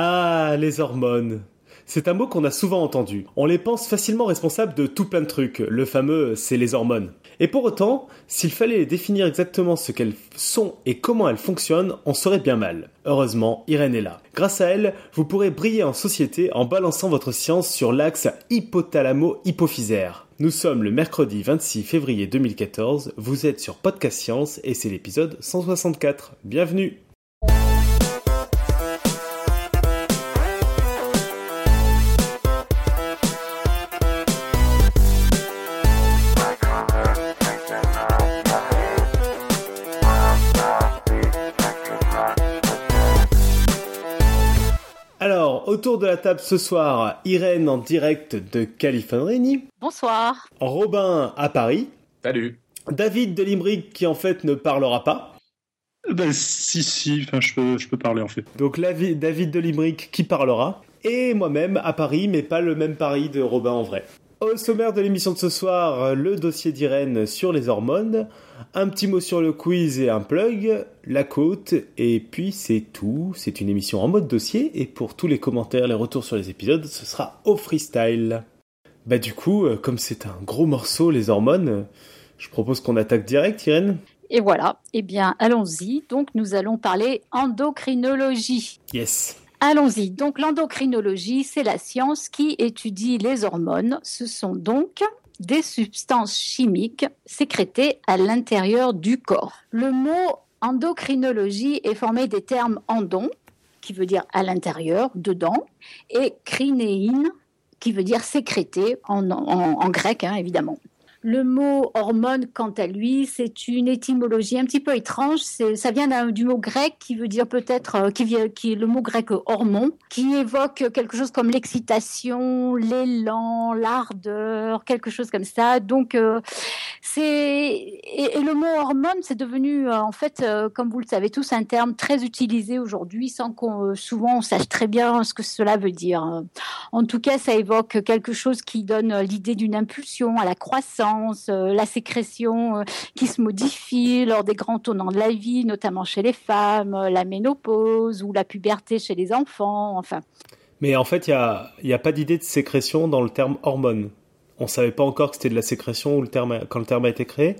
Ah, les hormones. C'est un mot qu'on a souvent entendu. On les pense facilement responsables de tout plein de trucs. Le fameux c'est les hormones. Et pour autant, s'il fallait définir exactement ce qu'elles sont et comment elles fonctionnent, on serait bien mal. Heureusement, Irène est là. Grâce à elle, vous pourrez briller en société en balançant votre science sur l'axe hypothalamo-hypophysaire. Nous sommes le mercredi 26 février 2014, vous êtes sur Podcast Science et c'est l'épisode 164. Bienvenue autour de la table ce soir, Irène en direct de Californie. Bonsoir. Robin à Paris. Salut. David de Limerick qui en fait ne parlera pas. Ben si, si, enfin, je, peux, je peux parler en fait. Donc David de Limerick qui parlera. Et moi-même à Paris, mais pas le même Paris de Robin en vrai. Au sommaire de l'émission de ce soir, le dossier d'Irène sur les hormones, un petit mot sur le quiz et un plug, la côte, et puis c'est tout. C'est une émission en mode dossier, et pour tous les commentaires, les retours sur les épisodes, ce sera au freestyle. Bah du coup, euh, comme c'est un gros morceau, les hormones, je propose qu'on attaque direct, Irène. Et voilà, eh bien allons-y. Donc nous allons parler endocrinologie. Yes. Allons-y. Donc l'endocrinologie, c'est la science qui étudie les hormones. Ce sont donc des substances chimiques sécrétées à l'intérieur du corps. Le mot endocrinologie est formé des termes endon, qui veut dire à l'intérieur, dedans, et crinéine, qui veut dire sécrété en, grec, hein, évidemment. Le mot hormone, quant à lui, c'est une étymologie un petit peu étrange. Ça vient du mot grec qui veut dire peut-être, euh, qui, qui est le mot grec hormone, qui évoque quelque chose comme l'excitation, l'élan, l'ardeur, quelque chose comme ça. Donc, euh, c'est et, le mot hormone, c'est devenu euh, en fait, comme vous le savez tous, un terme très utilisé aujourd'hui, sans qu'on souvent on sache très bien ce que cela veut dire. En tout cas, ça évoque quelque chose qui donne l'idée d'une impulsion à la croissance euh, la sécrétion euh, qui se modifie lors des grands tournants de la vie, notamment chez les femmes, euh, la ménopause ou la puberté chez les enfants, enfin. Mais en fait, il n'y a, a, pas d'idée de sécrétion dans le terme hormone. On ne savait pas encore que c'était de la sécrétion le terme, quand le terme a été créé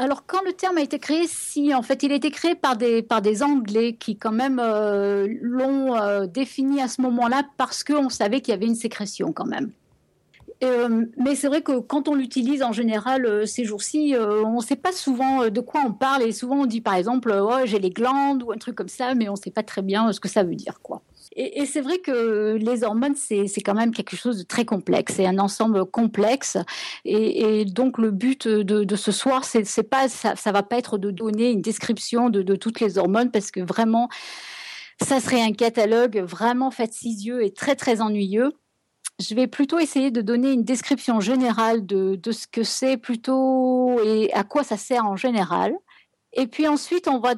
alors quand le terme a été créé, si en fait il a été créé par des par des Anglais qui quand même l'ont défini à ce moment-là parce qu'on savait qu'il y avait une sécrétion quand même. Euh, mais c'est vrai que quand on l'utilise en général euh, ces jours-ci, euh, on ne sait pas souvent de quoi on parle et souvent on dit par exemple j'ai les glandes ou un truc comme ça, mais on ne sait pas très bien ce que ça veut dire quoi. Et, c'est vrai que les hormones, c'est quand même quelque chose de très complexe, c'est un ensemble complexe. Et, donc le but de, ce soir, c'est pas ça, ça va pas être de donner une description de, de toutes les hormones parce que vraiment, ça serait un catalogue vraiment fastidieux et très très ennuyeux je vais plutôt essayer de donner une description générale de, ce que c'est plutôt et à quoi ça sert en général. Et puis ensuite, on va,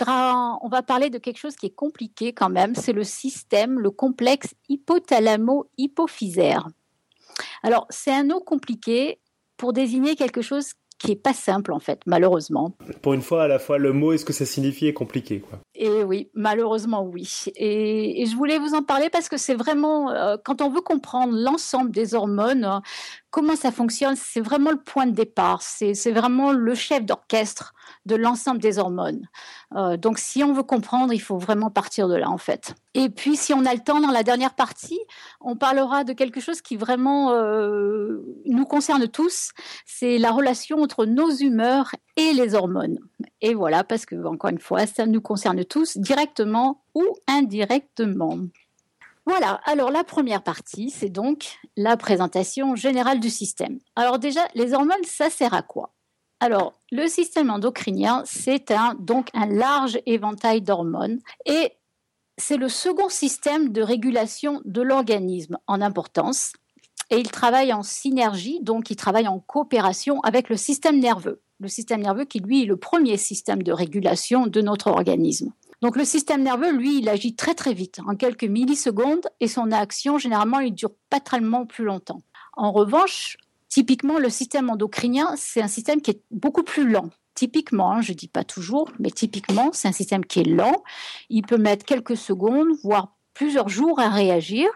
on va parler de quelque chose qui est compliqué quand même, c'est le système, le complexe hypothalamo-hypophysaire. Alors, c'est un nom compliqué pour désigner quelque chose qui est pas simple en fait, malheureusement. Pour une fois, à la fois le mot et ce que ça signifie est compliqué. Et oui, malheureusement oui. Et, je voulais vous en parler parce que c'est vraiment euh, quand on veut comprendre l'ensemble des hormones, comment ça fonctionne, c'est vraiment le point de départ. C'est vraiment le chef d'orchestre de l'ensemble des hormones. Euh, donc, si on veut comprendre, il faut vraiment partir de là, en fait. Et puis, si on a le temps, dans la dernière partie, on parlera de quelque chose qui vraiment euh, nous concerne tous. C'est la relation entre nos humeurs les hormones. Et voilà, parce que, encore une fois, ça nous concerne tous, directement ou indirectement. Voilà, alors la première partie, c'est donc la présentation générale du système. Alors déjà, les hormones, ça sert à quoi? Alors, le système endocrinien, c'est un, donc un large éventail d'hormones et c'est le second système de régulation de l'organisme en importance et il travaille en synergie, donc il travaille en coopération avec le système nerveux. Le système nerveux qui, lui, est le premier système de régulation de notre organisme. Donc le système nerveux, lui, il agit très très vite, en quelques millisecondes, et son action, généralement, il dure pas tellement plus longtemps. En revanche, typiquement, le système endocrinien, c'est un système qui est beaucoup plus lent. Typiquement, hein, je ne dis pas toujours, mais typiquement, c'est un système qui est lent. Il peut mettre quelques secondes, voire plusieurs jours à réagir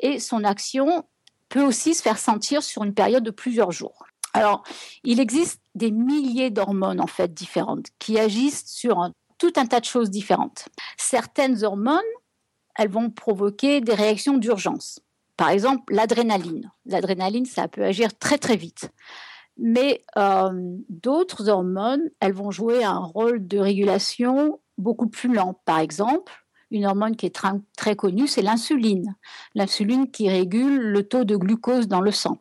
et son action peut aussi se faire sentir sur une période de plusieurs jours. Alors, il existe des milliers d'hormones en fait différentes qui agissent sur tout un tas de choses différentes. Certaines hormones, elles vont provoquer des réactions d'urgence. Par exemple, l'adrénaline. L'adrénaline, ça peut agir très très vite. Mais euh, d'autres hormones, elles vont jouer un rôle de régulation beaucoup plus lent. Par exemple, une hormone qui est très, connue, c'est l'insuline. L'insuline qui régule le taux de glucose dans le sang.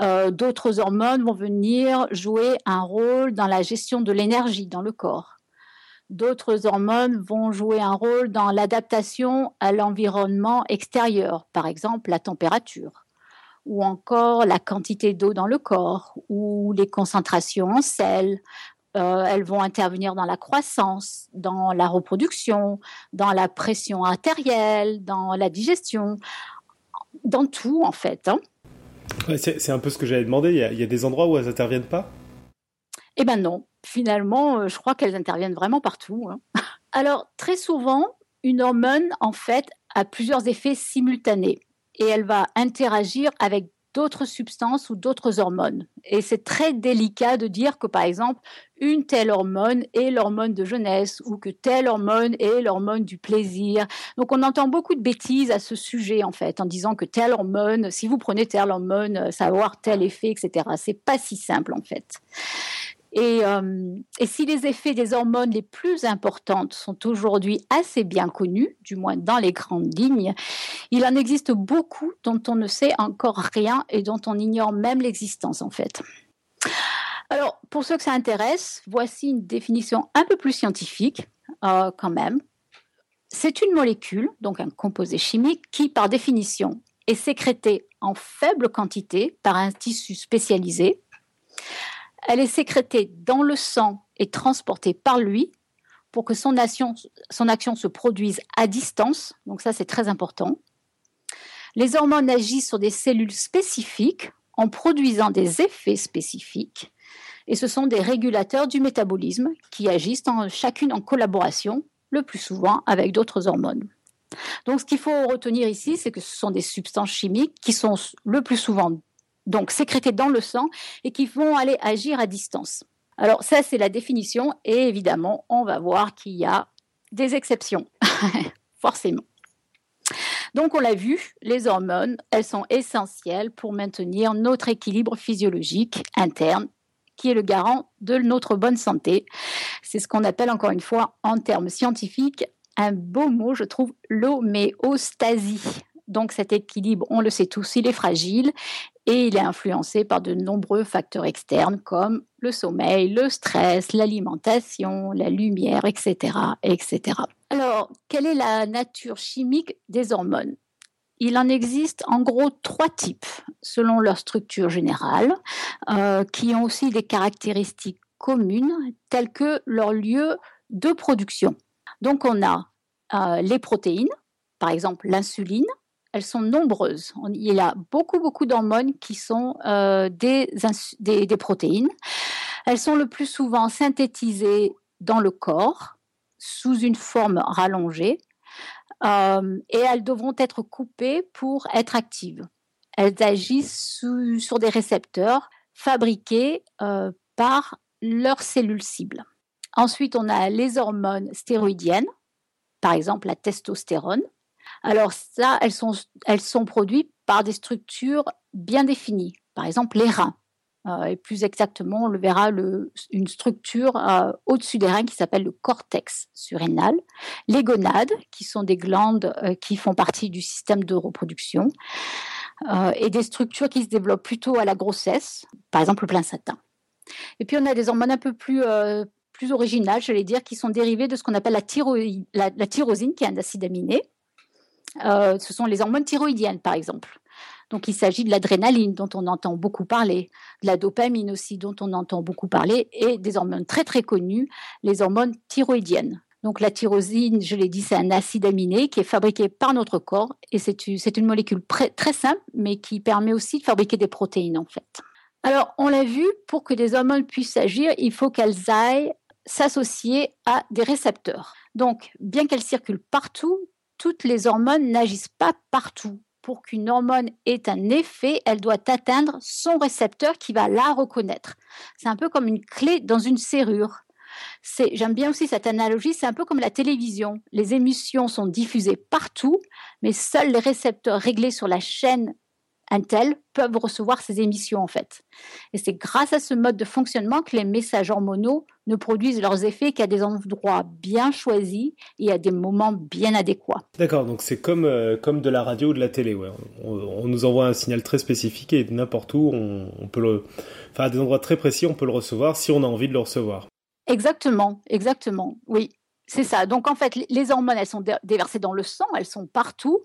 Euh, d'autres hormones vont venir jouer un rôle dans la gestion de l'énergie dans le corps. D'autres hormones vont jouer un rôle dans l'adaptation à l'environnement extérieur, par exemple la température, ou encore la quantité d'eau dans le corps, ou les concentrations en sel. Euh, elles vont intervenir dans la croissance, dans la reproduction, dans la pression artérielle, dans la digestion, dans tout en fait. Hein c'est un peu ce que j'avais demandé. Il y, a, des endroits où elles n'interviennent pas? Eh ben non. Finalement, euh, je crois qu'elles interviennent vraiment partout. Hein. Alors, très souvent, une hormone, en fait, a plusieurs effets simultanés et elle va interagir avec d'autres substances ou d'autres hormones. Et c'est très délicat de dire que, par exemple, une telle hormone est l'hormone de jeunesse ou que telle hormone est l'hormone du plaisir. Donc, on entend beaucoup de bêtises à ce sujet, en fait, en disant que telle hormone, si vous prenez telle hormone, ça va avoir tel effet, etc. C'est pas si simple, en fait. Euh, et, si les effets des hormones les plus importantes sont aujourd'hui assez bien connus, du moins dans les grandes lignes, il en existe beaucoup dont on ne sait encore rien et dont on ignore même l'existence en fait. Alors, pour ceux que ça intéresse, voici une définition un peu plus scientifique euh, quand même. C'est une molécule, donc un composé chimique, qui par définition est sécrété en faible quantité par un tissu spécialisé elle est sécrétée dans le sang et transportée par lui pour que son action, se produise à distance. Donc ça, c'est très important. Les hormones agissent sur des cellules spécifiques en produisant des effets spécifiques. Et ce sont des régulateurs du métabolisme qui agissent en, chacune en collaboration, le plus souvent avec d'autres hormones. Donc ce qu'il faut retenir ici, c'est que ce sont des substances chimiques qui sont le plus souvent donc sécrétés dans le sang et qui vont aller agir à distance. Alors ça, c'est la définition et évidemment, on va voir qu'il y a des exceptions, forcément. Donc on l'a vu, les hormones, elles sont essentielles pour maintenir notre équilibre physiologique interne qui est le garant de notre bonne santé. C'est ce qu'on appelle encore une fois en termes scientifiques un beau mot, je trouve, l'homéostasie. Donc cet équilibre, on le sait tous, il est fragile et il est influencé par de nombreux facteurs externes comme le sommeil, le stress, l'alimentation, la lumière, etc., etc. Alors, quelle est la nature chimique des hormones? Il en existe en gros trois types selon leur structure générale, euh, qui ont aussi des caractéristiques communes telles que leur lieu de production. Donc on a euh, les protéines, par exemple l'insuline, elles sont nombreuses. il y a beaucoup, beaucoup d'hormones qui sont euh, des, des, protéines. Elles sont le plus souvent synthétisées dans le corps sous une forme rallongée euh, et elles devront être coupées pour être actives. Elles agissent sur des récepteurs fabriqués euh, par leurs cellules cibles. Ensuite, on a les hormones stéroïdiennes, par exemple la testostérone. Alors ça, elles sont, produites par des structures bien définies. Par exemple, les reins. Euh, et plus exactement, on le verra, une structure euh, au-dessus des reins qui s'appelle le cortex surrénal. Les gonades, qui sont des glandes euh, qui font partie du système de reproduction. et des structures qui se développent plutôt à la grossesse, par exemple le plein satin. Et puis on a des hormones un peu plus, originales, je vais dire, qui sont dérivées de ce qu'on appelle la, tyrosine, qui est un acide aminé. Euh, ce sont les hormones thyroïdiennes, par exemple. Donc il s'agit de l'adrénaline dont on entend beaucoup parler, de la dopamine aussi dont on entend beaucoup parler, et des hormones très très connues, les hormones thyroïdiennes. Donc la tyrosine, je l'ai dit, c'est un acide aminé qui est fabriqué par notre corps et c'est une molécule très simple, mais qui permet aussi de fabriquer des protéines en fait. Alors on l'a vu, pour que des hormones puissent agir, il faut qu'elles aillent s'associer à des récepteurs. Donc bien qu'elles circulent partout, toutes les hormones n'agissent pas partout. Pour qu'une hormone ait un effet, elle doit atteindre son récepteur qui va la reconnaître. C'est un peu comme une clé dans une serrure. J'aime bien aussi cette analogie, c'est un peu comme la télévision. Les émissions sont diffusées partout, mais seuls les récepteurs réglés sur la chaîne Intel peuvent recevoir ces émissions en fait. Et c'est grâce à ce mode de fonctionnement que les messages hormonaux ne produisent leurs effets qu'à des endroits bien choisis et à des moments bien adéquats. D'accord, donc c'est comme, euh, comme de la radio ou de la télé. Ouais. On, nous envoie un signal très spécifique et n'importe où, on, peut le... Enfin, à des endroits très précis, on peut le recevoir si on a envie de le recevoir. Exactement, exactement, oui. C'est ça. Donc en fait, les hormones, elles sont déversées dans le sang, elles sont partout,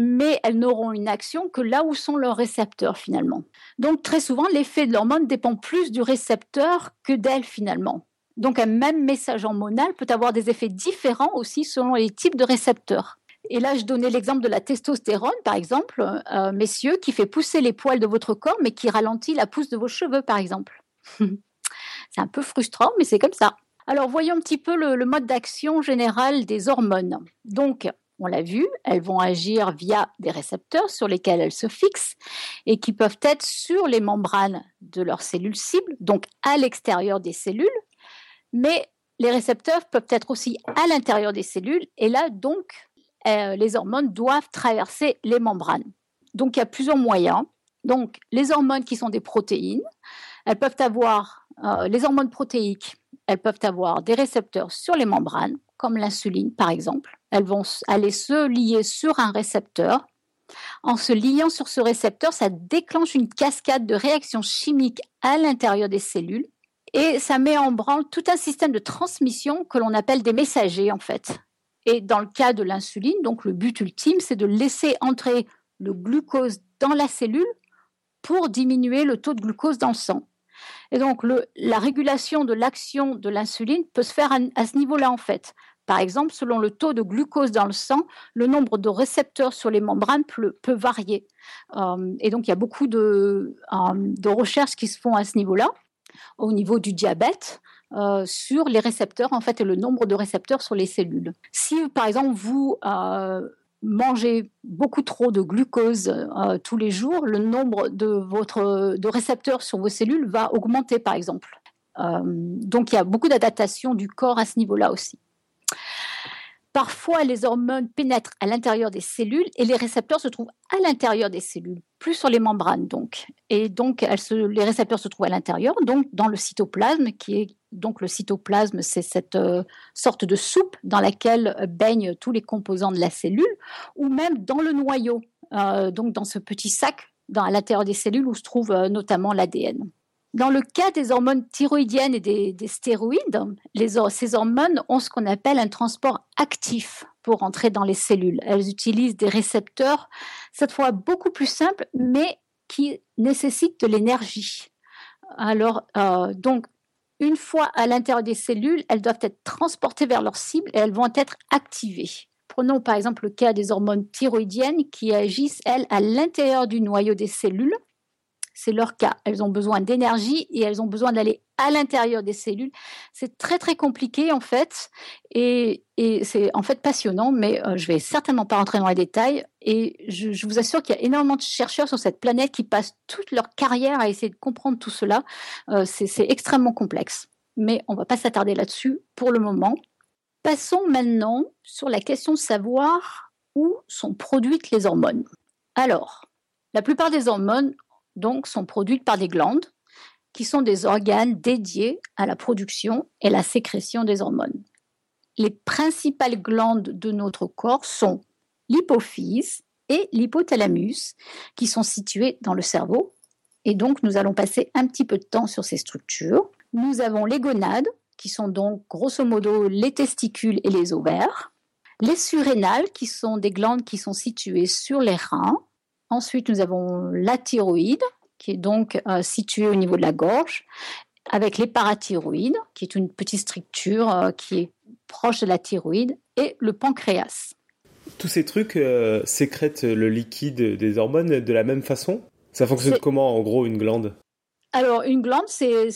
mais elles n'auront une action que là où sont leurs récepteurs finalement. Donc très souvent, l'effet de l'hormone dépend plus du récepteur que d'elle finalement. Donc un même message hormonal peut avoir des effets différents aussi selon les types de récepteurs. Et là, je donnais l'exemple de la testostérone, par exemple, euh, messieurs, qui fait pousser les poils de votre corps, mais qui ralentit la pousse de vos cheveux, par exemple. c'est un peu frustrant, mais c'est comme ça. Alors, voyons un petit peu le mode d'action général des hormones. Donc, on l'a vu, elles vont agir via des récepteurs sur lesquels elles se fixent et qui peuvent être sur les membranes de leurs cellules cibles, donc à l'extérieur des cellules, mais les récepteurs peuvent être aussi à l'intérieur des cellules et là, donc, euh, les hormones doivent traverser les membranes. Donc, il y a plusieurs moyens. Donc, les hormones qui sont des protéines, elles peuvent avoir, euh, les hormones protéiques, elles peuvent avoir des récepteurs sur les membranes, comme l'insuline par exemple. Elles vont aller se lier sur un récepteur. En se liant sur ce récepteur, ça déclenche une cascade de réactions chimiques à l'intérieur des cellules et ça met en branle tout un système de transmission que l'on appelle des messagers en fait. Et dans le cas de l'insuline, donc le but ultime, c'est de laisser entrer le glucose dans la cellule pour diminuer le taux de glucose dans le sang. Et donc, la régulation de l'action de l'insuline peut se faire à, ce niveau-là, en fait. Par exemple, selon le taux de glucose dans le sang, le nombre de récepteurs sur les membranes peut, varier. Euh, et donc, il y a beaucoup de, euh, de, recherches qui se font à ce niveau-là, au niveau du diabète. Euh, sur les récepteurs en fait et le nombre de récepteurs sur les cellules. Si par exemple vous mangez beaucoup trop de glucose tous les jours, le nombre de, votre, de récepteurs sur vos cellules va augmenter, par exemple. Donc il y a beaucoup d'adaptation du corps à ce niveau-là aussi. Parfois, les hormones pénètrent à l'intérieur des cellules et les récepteurs se trouvent à l'intérieur des cellules, plus sur les membranes donc. Et donc, les récepteurs se trouvent à l'intérieur, donc dans le cytoplasme, qui est donc le cytoplasme, c'est cette euh, sorte de soupe dans laquelle baignent tous les composants de la cellule, ou même dans le noyau, euh, donc dans ce petit sac à l'intérieur des cellules où se trouve euh, notamment l'ADN. Dans le cas des hormones thyroïdiennes et des, stéroïdes, ces hormones ont ce qu'on appelle un transport actif pour entrer dans les cellules. Elles utilisent des récepteurs, cette fois beaucoup plus simples, mais qui nécessitent de l'énergie. Alors, euh, donc, une fois à l'intérieur des cellules, elles doivent être transportées vers leur cible et elles vont être activées. Prenons par exemple le cas des hormones thyroïdiennes qui agissent, elles, à l'intérieur du noyau des cellules c'est leur cas. Elles ont besoin d'énergie et elles ont besoin d'aller à l'intérieur des cellules. C'est très très compliqué en fait et, c'est en fait passionnant, mais je euh, je vais certainement pas rentrer dans les détails. Et je, vous assure qu'il y a énormément de chercheurs sur cette planète qui passent toute leur carrière à essayer de comprendre tout cela. Euh, c'est extrêmement complexe, mais on va pas s'attarder là-dessus pour le moment. Passons maintenant sur la question de savoir où sont produites les hormones. Alors, la plupart des hormones donc sont produites par des glandes qui sont des organes dédiés à la production et la sécrétion des hormones. Les principales glandes de notre corps sont l'hypophyse et l'hypothalamus, qui sont situées dans le cerveau. Et donc, nous allons passer un petit peu de temps sur ces structures. Nous avons les gonades, qui sont donc grosso modo les testicules et les ovaires. Les surrénales, qui sont des glandes qui sont situées sur les reins. Ensuite, nous avons la thyroïde, qui est donc euh, située au niveau de la gorge, avec les parathyroïdes, qui est une petite structure euh, qui est proche de la thyroïde, et le pancréas. Tous ces trucs euh, sécrètent le liquide des hormones de la même façon? Ça fonctionne comment, en gros, une glande? Alors, une glande, c'est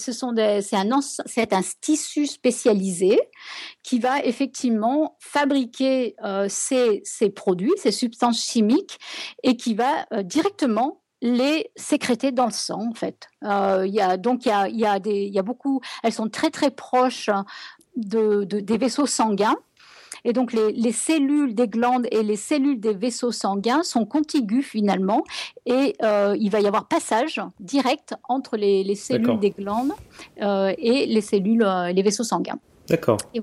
un, tissu spécialisé qui va effectivement fabriquer euh, ces, produits, ces substances chimiques, et qui va euh, directement les sécréter dans le sang, en fait. Donc, il y a, beaucoup, elles sont très très proches de, de, des vaisseaux sanguins. Et donc les, cellules des glandes et les cellules des vaisseaux sanguins sont contiguës finalement et euh, il va y avoir passage direct entre les, cellules des glandes euh, et les cellules, euh, les vaisseaux sanguins. D'accord. Et,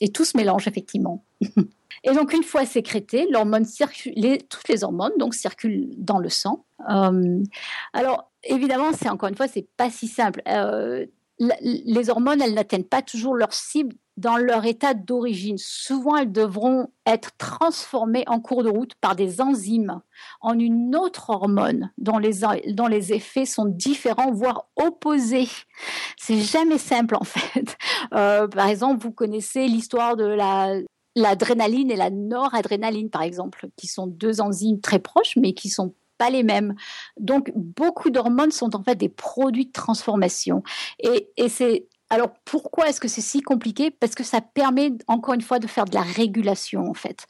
et tout se mélange effectivement. Et donc, une fois sécrétées, l'hormone circule, toutes les hormones donc circulent dans le sang. alors, évidemment, c'est encore une fois, c'est pas si simple. les hormones, elles n'atteignent pas toujours leur cible dans leur état d'origine. Souvent, elles devront être transformées en cours de route par des enzymes en une autre hormone dont les, effets sont différents, voire opposés. C'est jamais simple en fait. Euh, par exemple, vous connaissez l'histoire de la l'adrénaline et la noradrénaline, par exemple, qui sont deux enzymes très proches, mais qui sont pas les mêmes. Donc, beaucoup d'hormones sont en fait des produits de transformation. Et c'est alors pourquoi est-ce que c'est si compliqué? Parce que ça permet encore une fois de faire de la régulation en fait.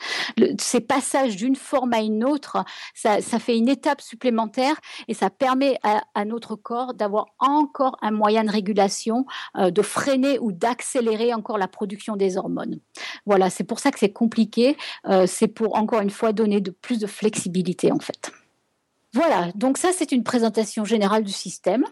ces passages d'une forme à une autre, ça, fait une étape supplémentaire et ça permet à, notre corps d'avoir encore un moyen de régulation, euh, de freiner ou d'accélérer encore la production des hormones. Voilà, c'est pour ça que c'est compliqué. Euh, c'est pour encore une fois donner de plus de flexibilité en fait. Voilà, donc ça c'est une présentation générale du système.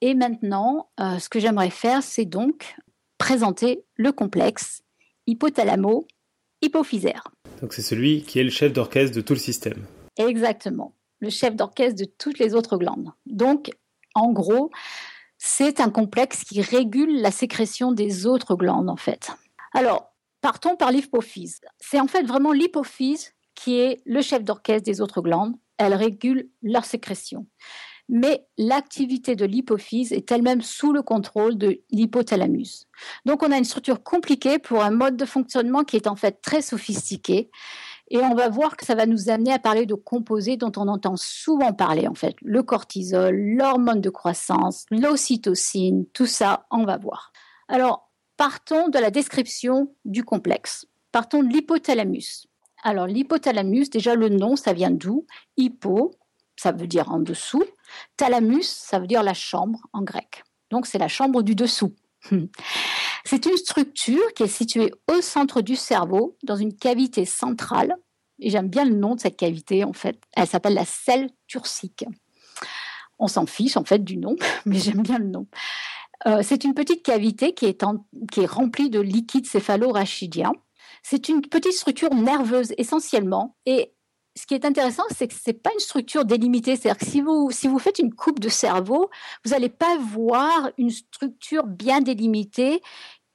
Et maintenant, euh, ce que j'aimerais faire, c'est donc présenter le complexe hypothalamo-hypophysaire. Donc c'est celui qui est le chef d'orchestre de tout le système. Exactement, le chef d'orchestre de toutes les autres glandes. Donc, en gros, c'est un complexe qui régule la sécrétion des autres glandes, en fait. Alors, partons par l'hypophyse. C'est en fait vraiment l'hypophyse qui est le chef d'orchestre des autres glandes. Elle régule leur sécrétion mais l'activité de l'hypophyse est elle-même sous le contrôle de l'hypothalamus. Donc on a une structure compliquée pour un mode de fonctionnement qui est en fait très sophistiqué. Et on va voir que ça va nous amener à parler de composés dont on entend souvent parler, en fait. Le cortisol, l'hormone de croissance, l'ocytocine, tout ça, on va voir. Alors, partons de la description du complexe. Partons de l'hypothalamus. Alors, l'hypothalamus, déjà le nom, ça vient d'où? Hypo, ça veut dire en dessous. Thalamus, ça veut dire la chambre en grec. Donc c'est la chambre du dessous. C'est une structure qui est située au centre du cerveau, dans une cavité centrale. Et j'aime bien le nom de cette cavité, en fait. Elle s'appelle la selle turcique. On s'en fiche, en fait, du nom, mais j'aime bien le nom. Euh, c'est une petite cavité qui est, remplie de liquide céphalo-rachidien. C'est une petite structure nerveuse essentiellement et ce qui est intéressant, c'est que ce n'est pas une structure délimitée. C'est-à-dire que si vous, si vous faites une coupe de cerveau, vous n'allez pas voir une structure bien délimitée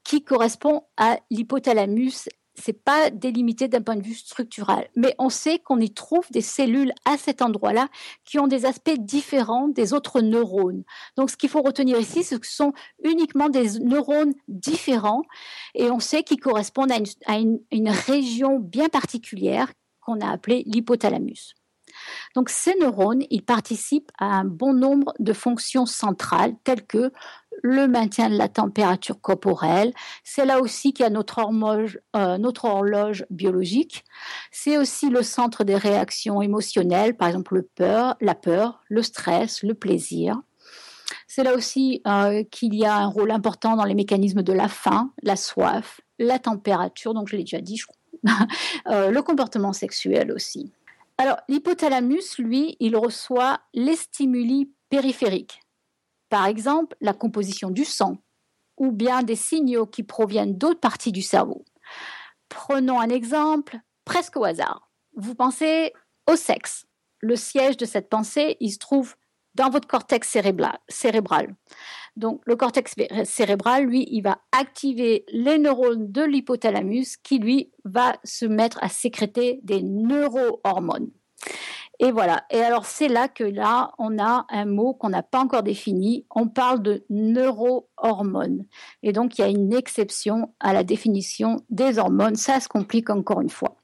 qui correspond à l'hypothalamus. C'est pas délimité d'un point de vue structural, mais on sait qu'on y trouve des cellules à cet endroit-là qui ont des aspects différents des autres neurones. Donc, ce qu'il faut retenir ici, ce sont uniquement des neurones différents et on sait qu'ils correspondent à une région bien particulière qu'on a appelé l'hypothalamus. Donc ces neurones, ils participent à un bon nombre de fonctions centrales telles que le maintien de la température corporelle. C'est là aussi qu'il y a notre horloge, euh, biologique. C'est aussi le centre des réactions émotionnelles, par exemple le peur, la peur, le stress, le plaisir. C'est là aussi euh, qu'il y a un rôle important dans les mécanismes de la faim, la soif, la température, donc je l'ai déjà dit, je crois le comportement sexuel aussi. Alors, l'hypothalamus, lui, il reçoit les stimuli périphériques. Par exemple, la composition du sang ou bien des signaux qui proviennent d'autres parties du cerveau. Prenons un exemple presque au hasard. Vous pensez au sexe. Le siège de cette pensée, il se trouve dans votre cortex cérébral. Donc, le cortex cérébral, lui, il va activer les neurones de l'hypothalamus qui, lui, va se mettre à sécréter des neurohormones. Et voilà. Et alors, c'est là que là, on a un mot qu'on n'a pas encore défini. On parle de neurohormones. Et donc, il y a une exception à la définition des hormones. Ça se complique encore une fois.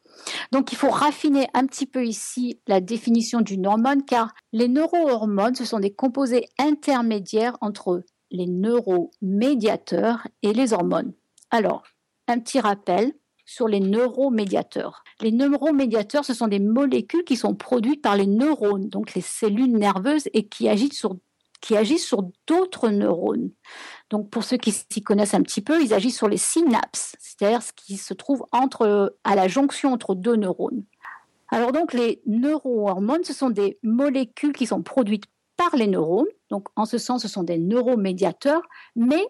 Donc il faut raffiner un petit peu ici la définition d'une hormone car les neurohormones, ce sont des composés intermédiaires entre les neuromédiateurs et les hormones. Alors, un petit rappel sur les neuromédiateurs. Les neuromédiateurs, ce sont des molécules qui sont produites par les neurones, donc les cellules nerveuses, et qui agissent sur, qui agissent sur d'autres neurones. Donc, pour ceux qui s'y connaissent un petit peu, ils agissent sur les synapses, c'est-à-dire ce qui se trouve à la jonction entre deux neurones. Alors donc, les neurohormones, ce sont des molécules qui sont produites par les neurones. Donc, en ce sens, ce sont des neuromédiateurs, mais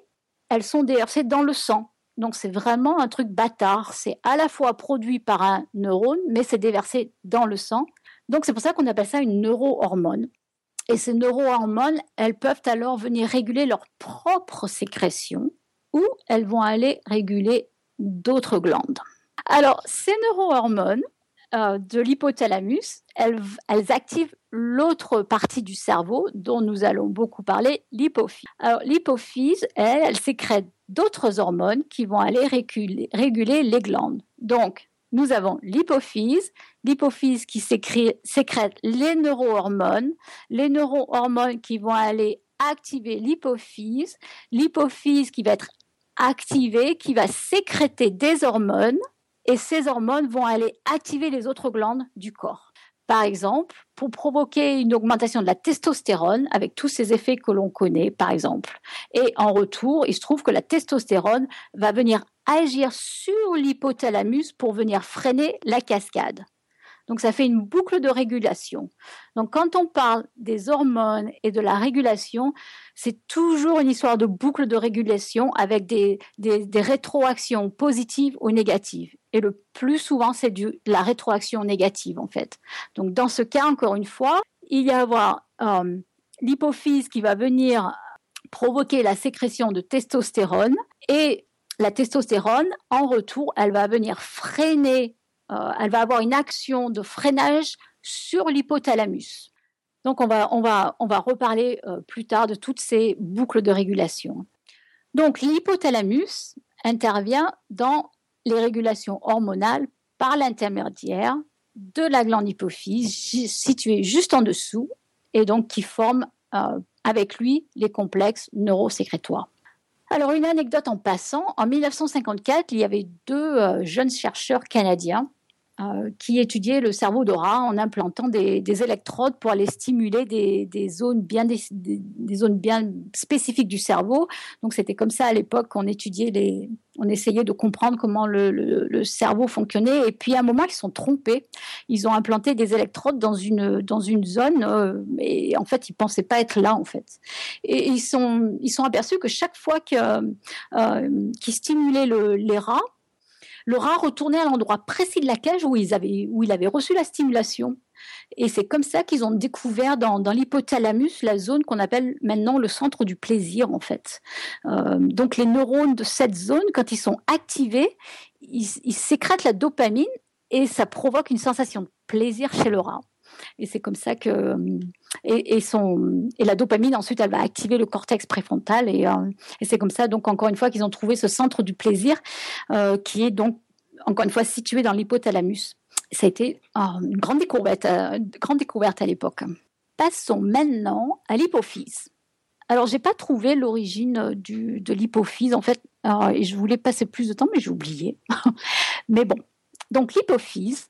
elles sont déversées dans le sang. Donc, c'est vraiment un truc bâtard. C'est à la fois produit par un neurone, mais c'est déversé dans le sang. Donc, c'est pour ça qu'on appelle ça une neurohormone. Et ces neurohormones, elles peuvent alors venir réguler leur propre sécrétion ou elles vont aller réguler d'autres glandes. Alors, ces neurohormones euh, de l'hypothalamus, elles, activent l'autre partie du cerveau dont nous allons beaucoup parler, l'hypophyse. Alors, l'hypophyse, elle, elle sécrète d'autres hormones qui vont aller réguler, réguler les glandes. Donc, nous avons l'hypophyse, l'hypophyse qui sécrète les neurohormones, les neurohormones qui vont aller activer l'hypophyse, l'hypophyse qui va être activée, qui va sécréter des hormones, et ces hormones vont aller activer les autres glandes du corps. Par exemple, pour provoquer une augmentation de la testostérone, avec tous ces effets que l'on connaît, par exemple. Et en retour, il se trouve que la testostérone va venir agir sur l'hypothalamus pour venir freiner la cascade. Donc ça fait une boucle de régulation. Donc quand on parle des hormones et de la régulation, c'est toujours une histoire de boucle de régulation avec des, rétroactions positives ou négatives. Et le plus souvent, c'est la rétroaction négative en fait. Donc dans ce cas, encore une fois, il y a avoir euh, l'hypophyse qui va venir provoquer la sécrétion de testostérone et la testostérone, en retour, elle va venir freiner euh, elle va avoir une action de freinage sur l'hypothalamus. Donc on va, on va, on va reparler euh, plus tard de toutes ces boucles de régulation. Donc l'hypothalamus intervient dans les régulations hormonales par l'intermédiaire de la glande hypophyse située juste en dessous et donc qui forme euh, avec lui les complexes neurosécrétoires. Alors une anecdote en passant, en 1954, il y avait deux jeunes chercheurs canadiens euh, qui étudiait le cerveau de rat en implantant des, électrodes pour aller stimuler des, zones bien des, zones bien spécifiques du cerveau. Donc c'était comme ça à l'époque qu'on étudiait les, on essayait de comprendre comment le, cerveau fonctionnait. Et puis à un moment ils sont trompés, ils ont implanté des électrodes dans une dans une zone euh, et en fait ils pensaient pas être là en fait. Et ils sont ils sont aperçus que chaque fois qu'ils euh, stimulaient les rats le rat retournait à l'endroit précis de la cage où, ils avaient, où il avait reçu la stimulation. Et c'est comme ça qu'ils ont découvert dans, l'hypothalamus la zone qu'on appelle maintenant le centre du plaisir, en fait. Euh, donc les neurones de cette zone, quand ils sont activés, ils, sécrètent la dopamine et ça provoque une sensation de plaisir chez le rat. Et c'est comme ça que son, et la dopamine ensuite elle va activer le cortex préfrontal et, euh, et c'est comme ça donc encore une fois qu'ils ont trouvé ce centre du plaisir euh, qui est donc encore une fois situé dans l'hypothalamus. Ça a été une grande découverte, euh, grande découverte à l'époque. Passons maintenant à l'hypophyse. Alors, j'ai pas trouvé l'origine de l'hypophyse, en fait, je voulais passer plus de temps, mais j'ai oublié. mais bon, donc l'hypophyse,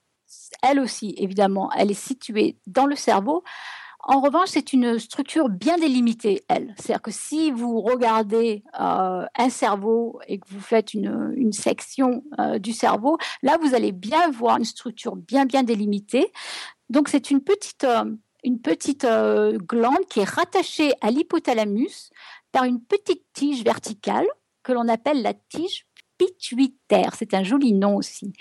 elle aussi, évidemment, elle est située dans le cerveau. En revanche, c'est une structure bien délimitée, elle. C'est-à-dire que si vous regardez euh, un cerveau et que vous faites une, section euh, du cerveau, là, vous allez bien voir une structure bien, bien délimitée. Donc, c'est une petite, euh, une petite glande qui est rattachée à l'hypothalamus par une petite tige verticale que l'on appelle la tige pituitaire. C'est un joli nom aussi.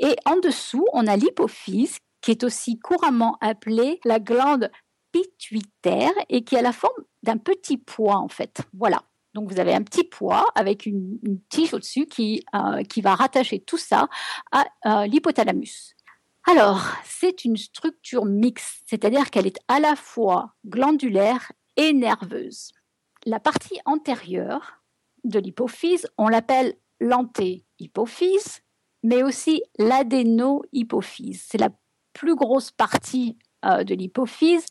Et en dessous, on a l'hypophyse, qui est aussi couramment appelée la glande pituitaire et qui a la forme d'un petit pois, en fait. Voilà. Donc vous avez un petit pois avec une, tige au-dessus qui, euh, qui va rattacher tout ça à euh, l'hypothalamus. Alors, c'est une structure mixte, c'est-à-dire qu'elle est à la fois glandulaire et nerveuse. La partie antérieure de l'hypophyse, on l'appelle l'antéhypophyse mais aussi l'adénohypophyse. C'est la plus grosse partie euh, de l'hypophyse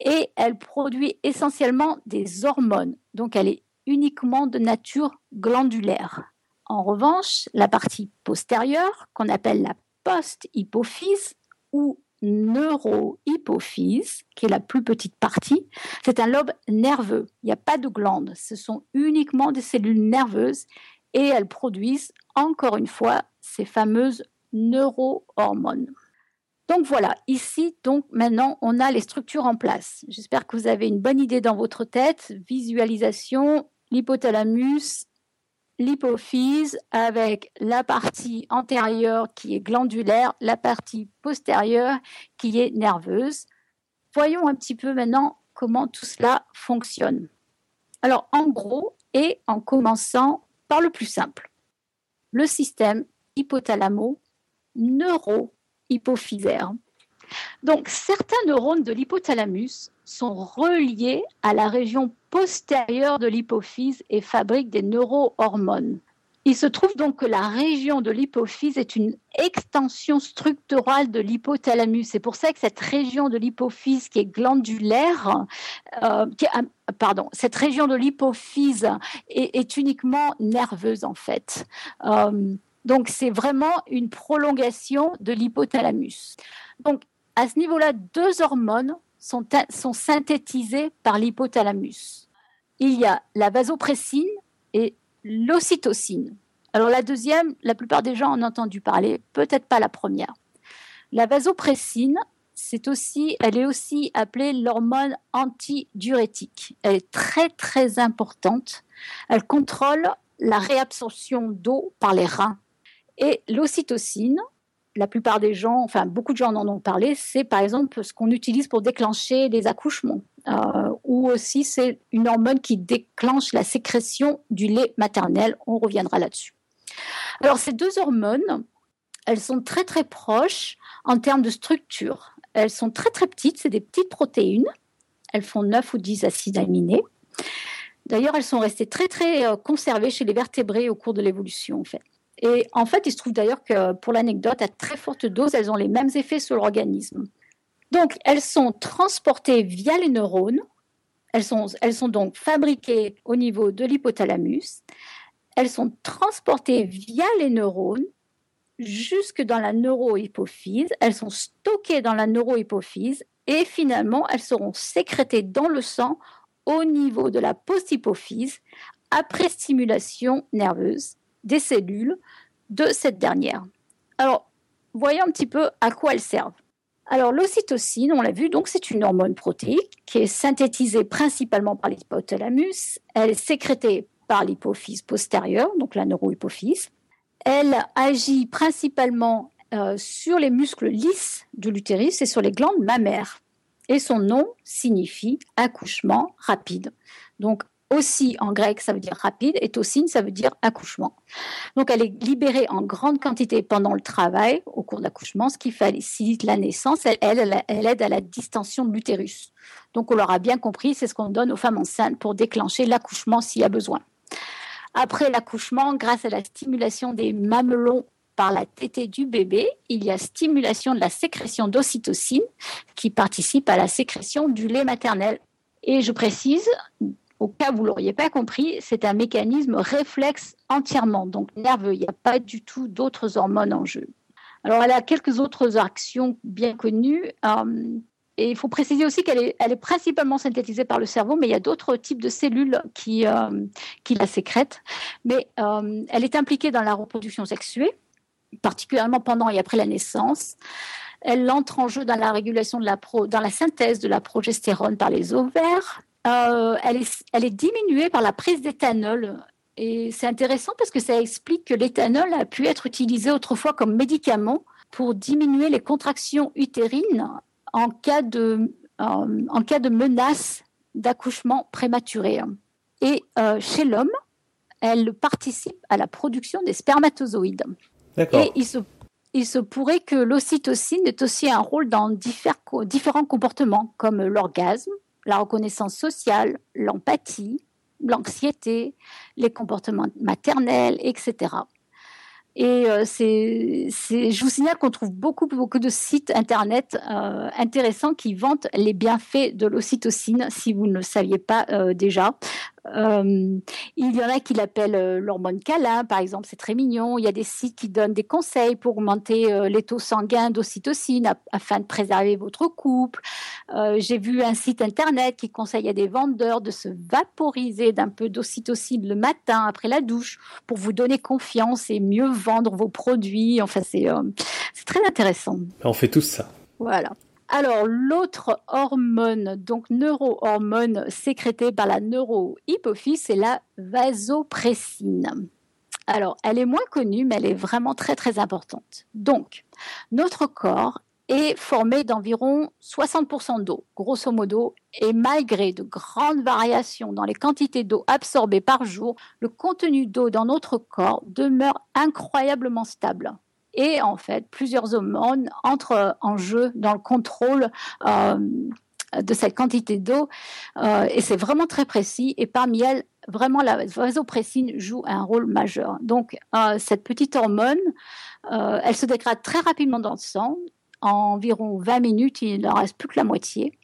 et elle produit essentiellement des hormones. Donc elle est uniquement de nature glandulaire. En revanche, la partie postérieure, qu'on appelle la post-hypophyse ou neurohypophyse, qui est la plus petite partie, c'est un lobe nerveux. Il n'y a pas de glandes, ce sont uniquement des cellules nerveuses et elles produisent encore une fois ces fameuses neurohormones. Donc voilà, ici, donc maintenant, on a les structures en place. J'espère que vous avez une bonne idée dans votre tête. Visualisation, l'hypothalamus, l'hypophyse avec la partie antérieure qui est glandulaire, la partie postérieure qui est nerveuse. Voyons un petit peu maintenant comment tout cela fonctionne. Alors en gros, et en commençant par le plus simple, le système hypothalamo-neuro-hypophysaire. Donc certains neurones de l'hypothalamus sont reliés à la région postérieure de l'hypophyse et fabriquent des neurohormones. Il se trouve donc que la région de l'hypophyse est une extension structurale de l'hypothalamus. C'est pour ça que cette région de l'hypophyse qui est glandulaire, euh, pardon, cette région de l'hypophyse est, uniquement nerveuse en fait. Euh, donc c'est vraiment une prolongation de l'hypothalamus. Donc à ce niveau-là, deux hormones sont, sont synthétisées par l'hypothalamus. Il y a la vasopressine et l'ocytocine. Alors la deuxième, la plupart des gens en ont entendu parler, peut-être pas la première. La vasopressine, c'est aussi, elle est aussi appelée l'hormone antidiurétique. Elle est très très importante. Elle contrôle la réabsorption d'eau par les reins. Et l'ocytocine, la plupart des gens, enfin beaucoup de gens en ont parlé, c'est par exemple ce qu'on utilise pour déclencher des accouchements. Euh, ou aussi c'est une hormone qui déclenche la sécrétion du lait maternel. On reviendra là-dessus. Alors ces deux hormones, elles sont très très proches en termes de structure. Elles sont très très petites, c'est des petites protéines. Elles font 9 ou 10 acides aminés. D'ailleurs, elles sont restées très très euh, conservées chez les vertébrés au cours de l'évolution en fait. Et en fait, il se trouve d'ailleurs que pour l'anecdote, à très forte dose, elles ont les mêmes effets sur l'organisme. Donc, elles sont transportées via les neurones. Elles sont, elles sont donc fabriquées au niveau de l'hypothalamus. Elles sont transportées via les neurones jusque dans la neurohypophyse. Elles sont stockées dans la neurohypophyse et finalement, elles seront sécrétées dans le sang au niveau de la posthypophyse après stimulation nerveuse des cellules de cette dernière. Alors, voyons un petit peu à quoi elles servent. Alors, l'ocytocine, on l'a vu, donc c'est une hormone protéique qui est synthétisée principalement par l'hypothalamus. Elle est sécrétée par l'hypophyse postérieure, donc la neurohypophyse. Elle agit principalement euh, sur les muscles lisses de l'utérus et sur les glandes mammaires. Et son nom signifie accouchement rapide. Donc, aussi en grec, ça veut dire rapide, et tocine, ça veut dire accouchement. Donc elle est libérée en grande quantité pendant le travail, au cours de l'accouchement, ce qui facilite la naissance. Elle, elle, elle aide à la distension de l'utérus. Donc on l'aura bien compris, c'est ce qu'on donne aux femmes enceintes pour déclencher l'accouchement s'il y a besoin. Après l'accouchement, grâce à la stimulation des mamelons par la tétée du bébé, il y a stimulation de la sécrétion d'ocytocine qui participe à la sécrétion du lait maternel. Et je précise, au cas où vous l'auriez pas compris, c'est un mécanisme réflexe entièrement, donc nerveux. Il n'y a pas du tout d'autres hormones en jeu. Alors, elle a quelques autres actions bien connues. Euh, et il faut préciser aussi qu'elle est, principalement synthétisée par le cerveau, mais il y a d'autres types de cellules qui, euh, qui la sécrètent. Mais euh, elle est impliquée dans la reproduction sexuée, particulièrement pendant et après la naissance. Elle entre en jeu dans la régulation de la dans la synthèse de la progestérone par les ovaires. Euh, elle, est, elle est diminuée par la prise d'éthanol. Et c'est intéressant parce que ça explique que l'éthanol a pu être utilisé autrefois comme médicament pour diminuer les contractions utérines en cas de, euh, en cas de menace d'accouchement prématuré. Et euh, chez l'homme, elle participe à la production des spermatozoïdes. Et il se, il se pourrait que l'ocytocine ait aussi un rôle dans différents comportements, comme l'orgasme, la reconnaissance sociale, l'empathie, l'anxiété, les comportements maternels, etc. Et euh, c'est, je vous signale qu'on trouve beaucoup, beaucoup de sites internet euh, intéressants qui vantent les bienfaits de l'ocytocine, si vous ne le saviez pas euh, déjà. Euh, il y en a qui l'appellent euh, l'hormone câlin, par exemple, c'est très mignon. Il y a des sites qui donnent des conseils pour augmenter euh, les taux sanguins d'ocytocine afin de préserver votre couple. J'ai vu un site internet qui conseille à des vendeurs de se vaporiser d'un peu d'ocytocine le matin après la douche pour vous donner confiance et mieux vendre vos produits. Enfin, c'est très intéressant. On fait tous ça. Voilà. Alors, l'autre hormone, donc neurohormone sécrétée par la neurohypophyse, c'est la vasopressine. Alors, elle est moins connue, mais elle est vraiment très très importante. Donc, notre corps est formé d'environ 60% d'eau, grosso modo, et malgré de grandes variations dans les quantités d'eau absorbées par jour, le contenu d'eau dans notre corps demeure incroyablement stable et en fait plusieurs hormones entrent en jeu dans le contrôle euh, de cette quantité d'eau. Euh, et c'est vraiment très précis. Et parmi elles vraiment la vasopressine joue un rôle majeur. Donc euh, cette petite hormone elle se dégrade très rapidement dans le sang. En environ 20 minutes, il n'en reste plus que la moitié.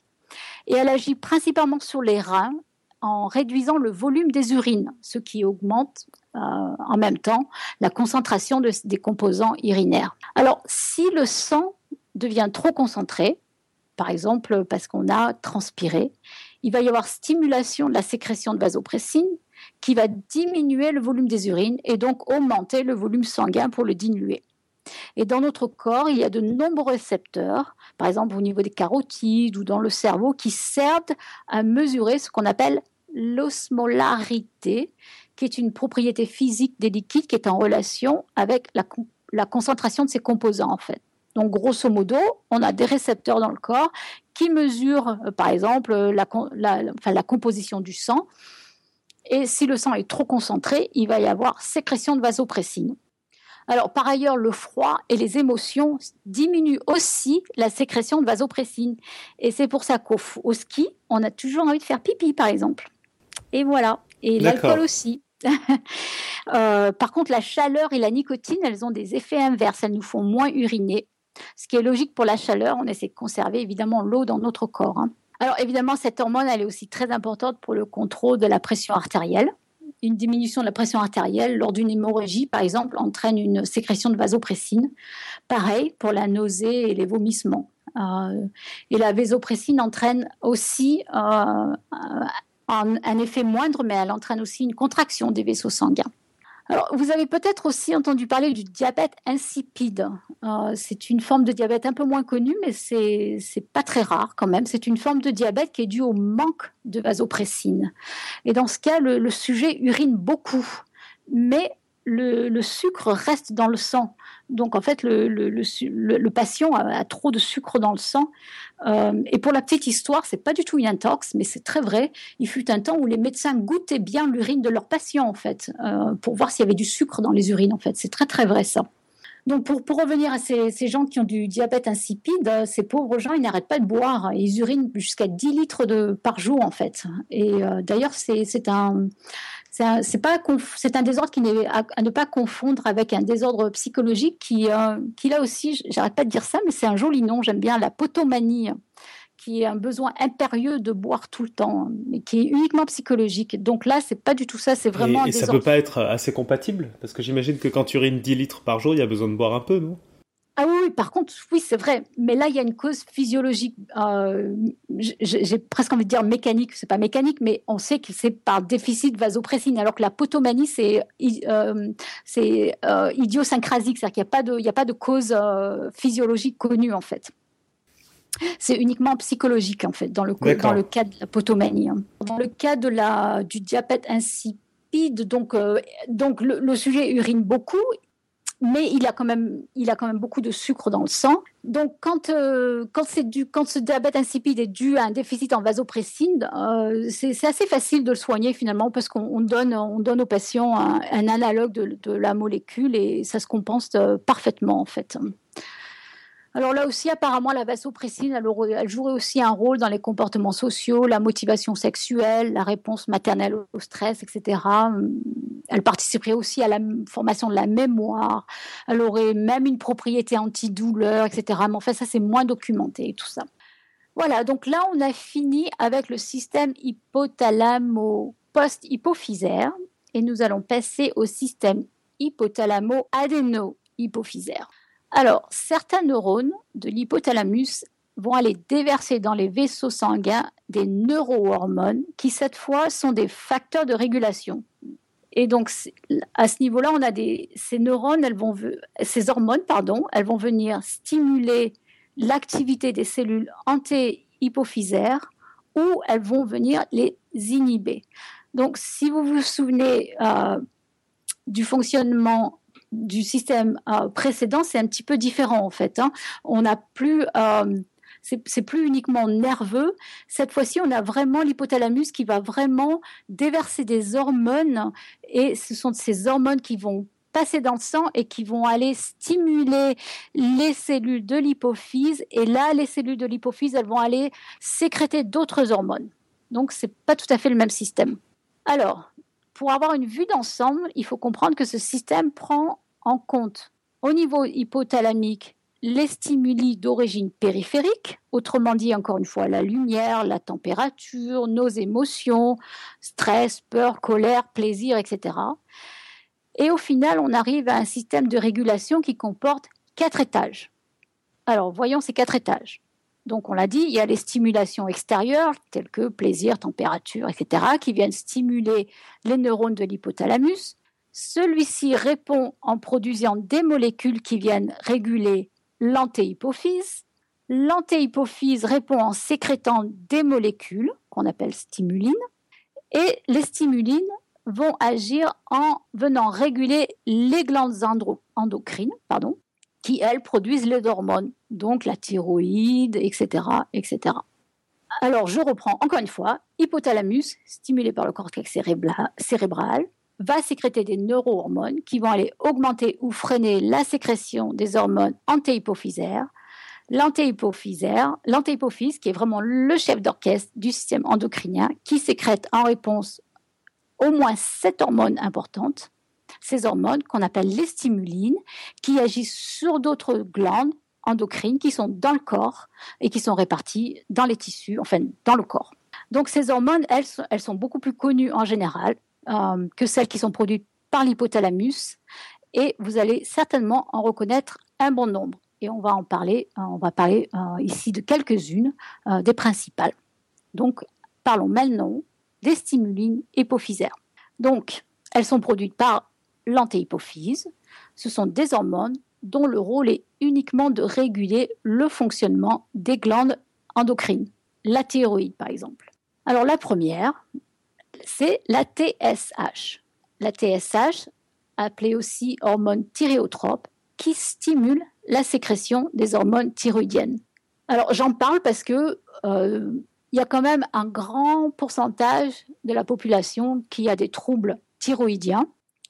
Et elle agit principalement sur les reins en réduisant le volume des urines, ce qui augmente euh, en même temps la concentration des composants urinaires. Alors, si le sang devient trop concentré, par exemple parce qu'on a transpiré, il va y avoir stimulation de la sécrétion de vasopressine qui va diminuer le volume des urines et donc augmenter le volume sanguin pour le diminuer. Et dans notre corps, il y a de nombreux récepteurs, par exemple au niveau des carotides ou dans le cerveau, qui servent à mesurer ce qu'on appelle l'osmolarité, qui est une propriété physique des liquides qui est en relation avec la, concentration de ces composants en fait. Donc grosso modo, on a des récepteurs dans le corps qui mesurent euh, par exemple la, la, composition du sang. Et si le sang est trop concentré, il va y avoir sécrétion de vasopressine. Alors, par ailleurs, le froid et les émotions diminuent aussi la sécrétion de vasopressine. Et c'est pour ça qu'au ski, on a toujours envie de faire pipi, par exemple. Et voilà. Et l'alcool aussi. Euh, par contre, la chaleur et la nicotine, elles ont des effets inverses. Elles nous font moins uriner. Ce qui est logique pour la chaleur, on essaie de conserver évidemment l'eau dans notre corps. Hein. Alors évidemment, cette hormone, elle est aussi très importante pour le contrôle de la pression artérielle. Une diminution de la pression artérielle lors d'une hémorragie, par exemple, entraîne une sécrétion de vasopressine. Pareil pour la nausée et les vomissements. Euh, et la vasopressine entraîne aussi euh, un effet moindre, mais elle entraîne aussi une contraction des vaisseaux sanguins. Alors, vous avez peut-être aussi entendu parler du diabète insipide. Euh, c'est une forme de diabète un peu moins connue, mais c'est n'est pas très rare quand même. C'est une forme de diabète qui est due au manque de vasopressine. Et dans ce cas, le sujet urine beaucoup, mais le, sucre reste dans le sang. Donc en fait, le, patient a, trop de sucre dans le sang. Euh, et pour la petite histoire, c'est pas du tout une intox, mais c'est très vrai. Il fut un temps où les médecins goûtaient bien l'urine de leurs patients en fait, euh, pour voir s'il y avait du sucre dans les urines en fait. C'est très très vrai ça. Donc pour, pour revenir à ces, gens qui ont du diabète insipide, euh, ces pauvres gens, ils n'arrêtent pas de boire. Ils urinent jusqu'à 10 litres de, par jour en fait. Et d'ailleurs, c'est un c'est un, désordre qui n'est à, ne pas confondre avec un désordre psychologique qui, euh, qui là aussi, j'arrête pas de dire ça, mais c'est un joli nom, j'aime bien la potomanie, qui est un besoin impérieux de boire tout le temps, mais qui est uniquement psychologique. Donc là, c'est pas du tout ça, c'est vraiment. Et, et ça peut pas être assez compatible, parce que j'imagine que quand tu urines 10 litres par jour, il y a besoin de boire un peu, non? Ah oui, par contre, oui, c'est vrai. Mais là, il y a une cause physiologique. Euh, j'ai presque envie de dire mécanique. C'est pas mécanique, mais on sait que c'est par déficit vasopressine. Alors que la potomanie, c'est euh, euh, idiosyncrasique, c'est-à-dire qu'il n'y a a pas de cause physiologique connue en fait. C'est uniquement psychologique en fait dans le dans le cas de la potomanie. Hein. Dans le cas de la du diabète insipide, donc donc le, sujet urine beaucoup mais il a quand même, il a quand même beaucoup de sucre dans le sang. Donc, quand, euh, quand, c'est dû, quand ce diabète insipide est dû à un déficit en vasopressine, euh, c'est, assez facile de le soigner finalement parce qu'on donne, on donne aux patients un, analogue de, de, la molécule et ça se compense euh, parfaitement en fait. Alors là aussi, apparemment, la vasopressine, elle, elle, jouerait aussi un rôle dans les comportements sociaux, la motivation sexuelle, la réponse maternelle au stress, etc. Elle participerait aussi à la formation de la mémoire. Elle aurait même une propriété antidouleur, etc. Mais en fait, ça, c'est moins documenté, tout ça. Voilà, donc là, on a fini avec le système hypothalamo-post-hypophysaire et nous allons passer au système hypothalamo-adéno-hypophysaire. Alors, certains neurones de l'hypothalamus vont aller déverser dans les vaisseaux sanguins des neurohormones qui, cette fois, sont des facteurs de régulation. Et donc, à ce niveau-là, on a ces neurones, ces hormones, pardon, elles vont venir stimuler l'activité des cellules anti-hypophysaires ou elles vont venir les inhiber. Donc, si vous vous souvenez euh, du fonctionnement du système euh, précédent, c'est un petit peu différent en fait. Hein. On n'a plus, euh, c'est plus uniquement nerveux. Cette fois-ci, on a vraiment l'hypothalamus qui va vraiment déverser des hormones et ce sont ces hormones qui vont passer dans le sang et qui vont aller stimuler les cellules de l'hypophyse. Et là, les cellules de l'hypophyse, elles vont aller sécréter d'autres hormones. Donc, c'est pas tout à fait le même système. Alors, pour avoir une vue d'ensemble, il faut comprendre que ce système prend en compte au niveau hypothalamique les stimuli d'origine périphérique, autrement dit encore une fois la lumière, la température, nos émotions, stress, peur, colère, plaisir, etc. Et au final, on arrive à un système de régulation qui comporte quatre étages. Alors, voyons ces quatre étages. Donc, on l'a dit, il y a les stimulations extérieures, telles que plaisir, température, etc., qui viennent stimuler les neurones de l'hypothalamus. Celui-ci répond en produisant des molécules qui viennent réguler l'antéhypophyse. L'antéhypophyse répond en sécrétant des molécules qu'on appelle stimulines. Et les stimulines vont agir en venant réguler les glandes endocrines, qui elles produisent les hormones, donc la thyroïde, etc., etc. Alors je reprends encore une fois, hypothalamus, stimulé par le cortex cérébral, va sécréter des neurohormones qui vont aller augmenter ou freiner la sécrétion des hormones antéhypophysaires. L'antéhypophysaire, l'antéhypophyse qui est vraiment le chef d'orchestre du système endocrinien, qui sécrète en réponse au moins sept hormones importantes, ces hormones qu'on appelle les stimulines, qui agissent sur d'autres glandes endocrines qui sont dans le corps et qui sont réparties dans les tissus, enfin dans le corps. Donc ces hormones, elles, elles sont beaucoup plus connues en général euh, que celles qui sont produites par l'hypothalamus et vous allez certainement en reconnaître un bon nombre. Et on va en parler, euh, on va parler euh, ici de quelques-unes des principales. Donc parlons maintenant des stimulines hypophysaires. Donc, elles sont produites par l'antéhypophyse. Ce sont des hormones dont le rôle est uniquement de réguler le fonctionnement des glandes endocrines, la thyroïde par exemple. Alors la première, c'est la TSH. La TSH, appelée aussi hormone thyréotrope, qui stimule la sécrétion des hormones thyroïdiennes. Alors j'en parle parce que euh, y a quand même un grand pourcentage de la population qui a des troubles thyroïdiens.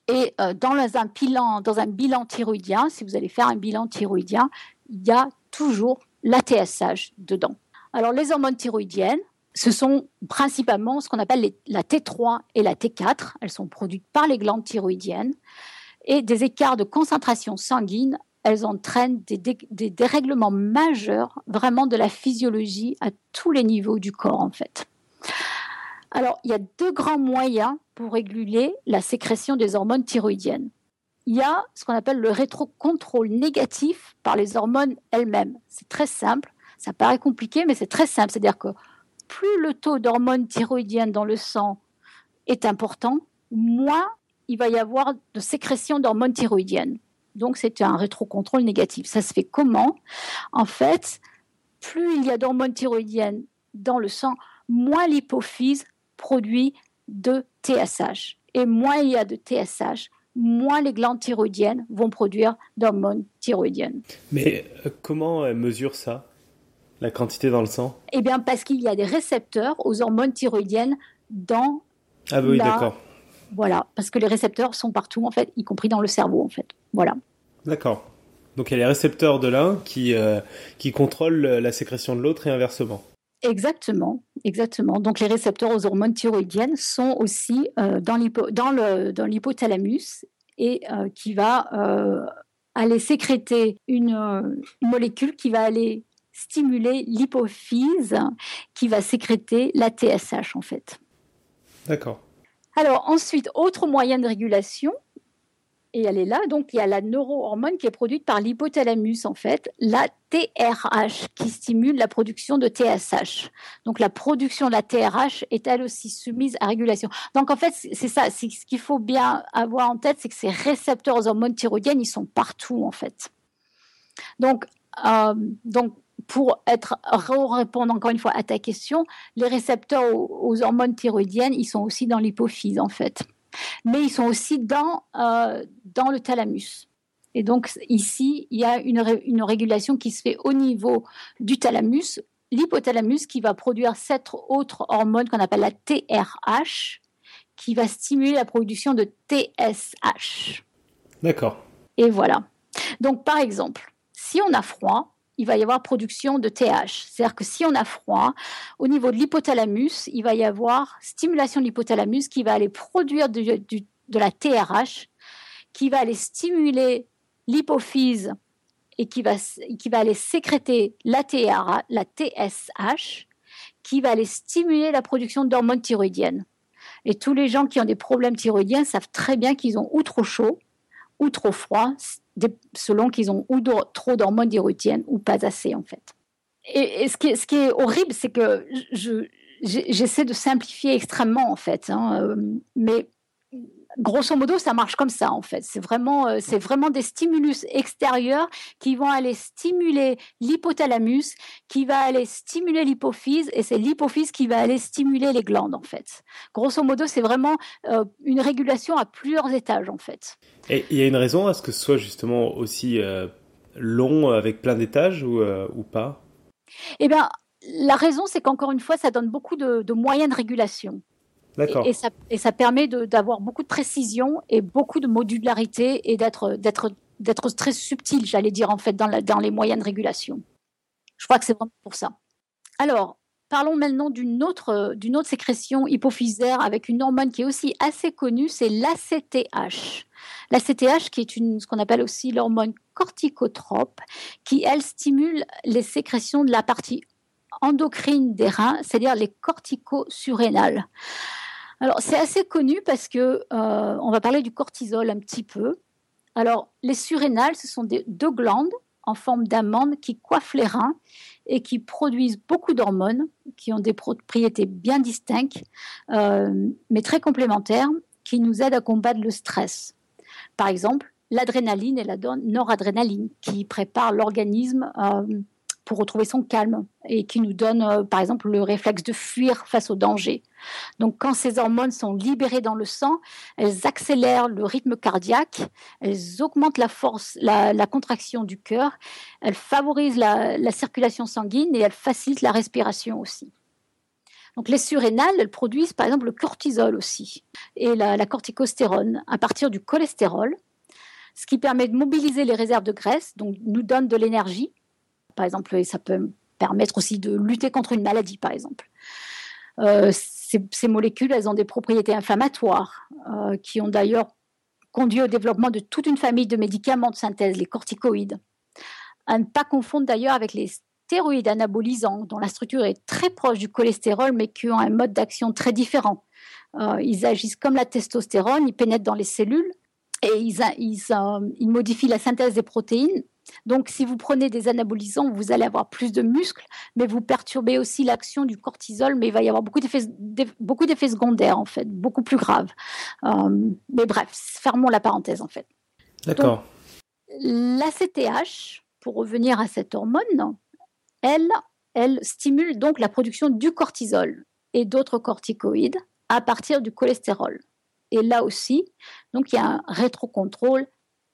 Et euh, dans, un bilan, dans un bilan thyroïdien, si vous allez faire un bilan thyroïdien, il y a toujours la TSH dedans. Alors les hormones thyroïdiennes, ce sont principalement ce qu'on appelle la T3 et la T4. Elles sont produites par les glandes thyroïdiennes. Et des écarts de concentration sanguine elles entraînent des, dérèglements majeurs vraiment de la physiologie à tous les niveaux du corps en fait. Alors, il y a deux grands moyens pour réguler la sécrétion des hormones thyroïdiennes. Il y a ce qu'on appelle le rétrocontrôle négatif par les hormones elles-mêmes. C'est très simple, ça paraît compliqué, mais c'est très simple. C'est-à-dire que plus le taux d'hormones thyroïdiennes dans le sang est important, moins il va y avoir de sécrétion d'hormones thyroïdiennes. Donc, c'est un rétrocontrôle négatif. Ça se fait comment? En fait, plus il y a d'hormones thyroïdiennes dans le sang, moins l'hypophyse produit de TSH. Et moins il y a de TSH, moins les glandes thyroïdiennes vont produire d'hormones thyroïdiennes. Mais euh, comment elle mesure ça? La quantité dans le sang? Eh bien, parce qu'il y a des récepteurs aux hormones thyroïdiennes dans. Ah oui, d'accord. Voilà, parce que les récepteurs sont partout, en fait, y compris dans le cerveau, en fait. Voilà. D'accord. Donc il y a les récepteurs de l'un qui, euh, qui contrôlent la sécrétion de l'autre et inversement. Exactement, exactement. Donc les récepteurs aux hormones thyroïdiennes sont aussi euh, dans l'hypothalamus et euh, qui va aller sécréter une, molécule qui va aller stimuler l'hypophyse, qui va sécréter la TSH en fait. D'accord. Alors ensuite, autre moyen de régulation, et elle est là. Donc, il y a la neurohormone qui est produite par l'hypothalamus, en fait, la TRH, qui stimule la production de TSH. Donc, la production de la TRH est elle aussi soumise à régulation. Donc, en fait, c'est ça. Ce qu'il faut bien avoir en tête, c'est que ces récepteurs aux hormones thyroïdiennes, ils sont partout, en fait. Donc, euh, donc pour être répondre encore une fois à ta question, les récepteurs aux hormones thyroïdiennes, ils sont aussi dans l'hypophyse, en fait mais ils sont aussi dans, euh, dans le thalamus. Et donc ici, il y a une, une, régulation qui se fait au niveau du thalamus, l'hypothalamus qui va produire cette autre hormone qu'on appelle la TRH, qui va stimuler la production de TSH. D'accord. Et voilà. Donc par exemple, si on a froid, il va y avoir production de TH. C'est-à-dire que si on a froid, au niveau de l'hypothalamus, il va y avoir stimulation de l'hypothalamus qui va aller produire de la TRH, qui va aller stimuler l'hypophyse et qui va, aller sécréter la, la TSH, qui va aller stimuler la production d'hormones thyroïdiennes. Et tous les gens qui ont des problèmes thyroïdiens savent très bien qu'ils ont ou trop chaud ou trop froid, selon qu'ils ont ou trop d'hormones thyroïdiennes ou pas assez en fait. Et, ce, qui est, horrible, c'est que j'essaie de simplifier extrêmement en fait, hein, euh, mais grosso modo, ça marche comme ça en fait. C'est vraiment, euh, c'est vraiment des stimulus extérieurs qui vont aller stimuler l'hypothalamus, qui va aller stimuler l'hypophyse, et c'est l'hypophyse qui va aller stimuler les glandes en fait. Grosso modo, c'est vraiment euh, une régulation à plusieurs étages en fait. Et il y a une raison à ce que ce soit justement aussi euh, long avec plein d'étages ou, ou pas? Eh bien, la raison, c'est qu'encore une fois, ça donne beaucoup de, de moyens de régulation. Et, ça, et, ça, permet d'avoir beaucoup de précision et beaucoup de modularité et d'être très subtil, j'allais dire, en fait, dans, les moyens de régulation. Je crois que c'est vraiment pour ça. Alors, parlons maintenant d'une autre, sécrétion hypophysaire avec une hormone qui est aussi assez connue, c'est l'ACTH. L'ACTH, qui est ce qu'on appelle aussi l'hormone corticotrope, qui, elle, stimule les sécrétions de la partie endocrine des reins, c'est-à-dire les corticosurrénales. Alors, c'est assez connu parce que euh, on va parler du cortisol un petit peu. Alors, les surrénales, ce sont deux glandes en forme d'amande qui coiffent les reins et qui produisent beaucoup d'hormones qui ont des propriétés bien distinctes, euh, mais très complémentaires, qui nous aident à combattre le stress. Par exemple, l'adrénaline et la noradrénaline qui préparent l'organisme euh, pour retrouver son calme et qui nous donne, euh, par exemple, le réflexe de fuir face au danger. Donc, quand ces hormones sont libérées dans le sang, elles accélèrent le rythme cardiaque, elles augmentent la force, la, contraction du cœur, elles favorisent la, circulation sanguine et elles facilitent la respiration aussi. Donc, les surrénales, elles produisent par exemple le cortisol aussi et la, la corticostérone à partir du cholestérol, ce qui permet de mobiliser les réserves de graisse, donc nous donne de l'énergie par exemple, ça peut permettre aussi de lutter contre une maladie, par exemple. Euh, ces, molécules, elles ont des propriétés inflammatoires euh, qui ont d'ailleurs conduit au développement de toute une famille de médicaments de synthèse, les corticoïdes. À ne pas confondre d'ailleurs avec les stéroïdes anabolisants, dont la structure est très proche du cholestérol, mais qui ont un mode d'action très différent. Euh, ils agissent comme la testostérone, ils pénètrent dans les cellules et ils modifient la synthèse des protéines donc, si vous prenez des anabolisants, vous allez avoir plus de muscles, mais vous perturbez aussi l'action du cortisol, mais il va y avoir beaucoup d'effets, secondaires, en fait, beaucoup plus graves. Euh, mais bref, fermons la parenthèse, en fait. D'accord. L'ACTH, pour revenir à cette hormone, elle, elle stimule donc la production du cortisol et d'autres corticoïdes à partir du cholestérol. Et là aussi, donc il y a un rétrocontrôle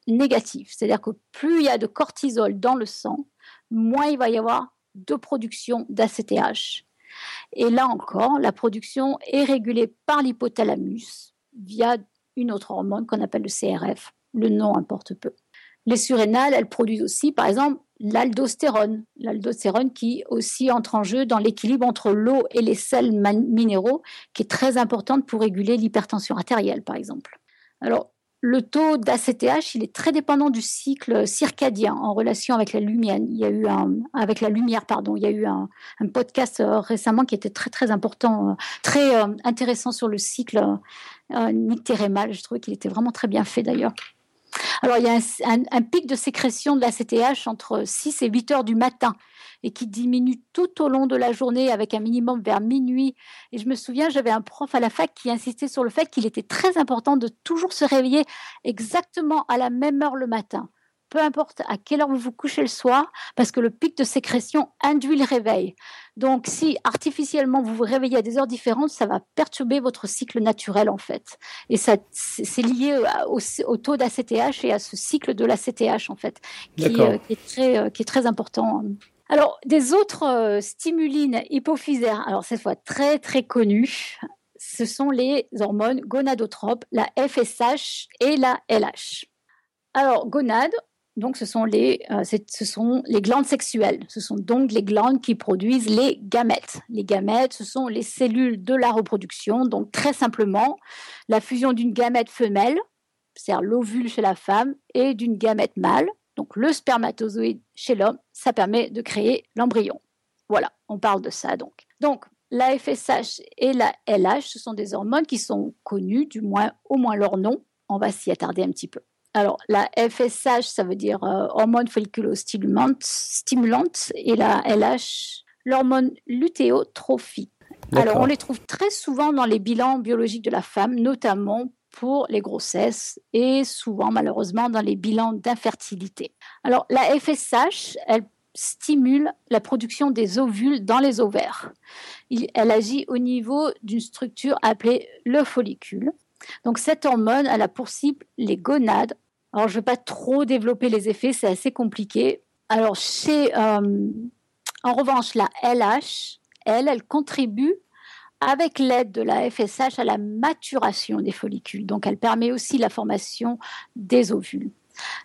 négatif. C'est-à-dire que plus il y a de cortisol dans le sang, moins il va y avoir de production d'ACTH. Et là encore, la production est régulée par l'hypothalamus via une autre hormone qu'on appelle le CRF. Le nom importe peu. Les surrénales, elles produisent aussi, par exemple, l'aldostérone. L'aldostérone qui aussi entre en jeu dans l'équilibre entre l'eau et les sels minéraux, qui est très importante pour réguler l'hypertension artérielle, par exemple. Alors, le taux d'ACTH, il est très dépendant du cycle circadien en relation avec la lumière. Il y a eu un, avec la lumière, pardon. Il y a eu un, podcast euh, récemment qui était très très important, euh, très euh, intéressant sur le cycle nictérémal. Je trouvais qu'il était vraiment très bien fait d'ailleurs. Alors, il y a un, pic de sécrétion de la CTH entre 6 et 8 heures du matin et qui diminue tout au long de la journée avec un minimum vers minuit. Et je me souviens, j'avais un prof à la fac qui insistait sur le fait qu'il était très important de toujours se réveiller exactement à la même heure le matin peu importe à quelle heure vous vous couchez le soir, parce que le pic de sécrétion induit le réveil. Donc, si artificiellement vous vous réveillez à des heures différentes, ça va perturber votre cycle naturel en fait. Et ça, c'est lié au, taux d'ACTH et à ce cycle de l'ACTH en fait, qui, euh, qui, est très, euh, qui est très important. Alors, des autres euh, stimulines hypophysaires, alors cette fois très très connues, ce sont les hormones gonadotropes, la FSH et la LH. Alors, gonades, donc, ce sont, les, euh, ce sont les glandes sexuelles. Ce sont donc les glandes qui produisent les gamètes. Les gamètes, ce sont les cellules de la reproduction. Donc, très simplement, la fusion d'une gamète femelle, c'est-à-dire l'ovule chez la femme, et d'une gamète mâle, donc le spermatozoïde chez l'homme, ça permet de créer l'embryon. Voilà, on parle de ça donc. Donc, la FSH et la LH, ce sont des hormones qui sont connues, du moins au moins leur nom. On va s'y attarder un petit peu. Alors, la FSH, ça veut dire euh, hormone folliculostimulante, stimulante, et la LH, l'hormone lutéotrophie. Alors, on les trouve très souvent dans les bilans biologiques de la femme, notamment pour les grossesses et souvent, malheureusement, dans les bilans d'infertilité. Alors, la FSH, elle stimule la production des ovules dans les ovaires. elle agit au niveau d'une structure appelée le follicule. Donc cette hormone, elle a pour cible les gonades alors, je ne vais pas trop développer les effets, c'est assez compliqué. Alors, chez, euh, en revanche, la LH, elle, elle contribue avec l'aide de la FSH à la maturation des follicules. Donc, elle permet aussi la formation des ovules.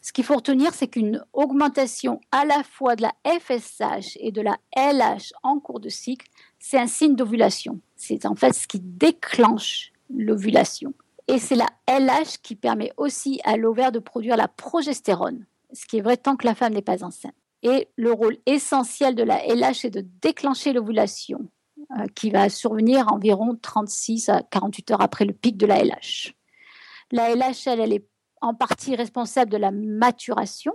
Ce qu'il faut retenir, c'est qu'une augmentation à la fois de la FSH et de la LH en cours de cycle, c'est un signe d'ovulation. C'est en fait ce qui déclenche l'ovulation. Et c'est la LH qui permet aussi à l'ovaire de produire la progestérone, ce qui est vrai tant que la femme n'est pas enceinte. Et le rôle essentiel de la LH est de déclencher l'ovulation, qui va survenir environ 36 à 48 heures après le pic de la LH. La LH, elle, elle est en partie responsable de la maturation,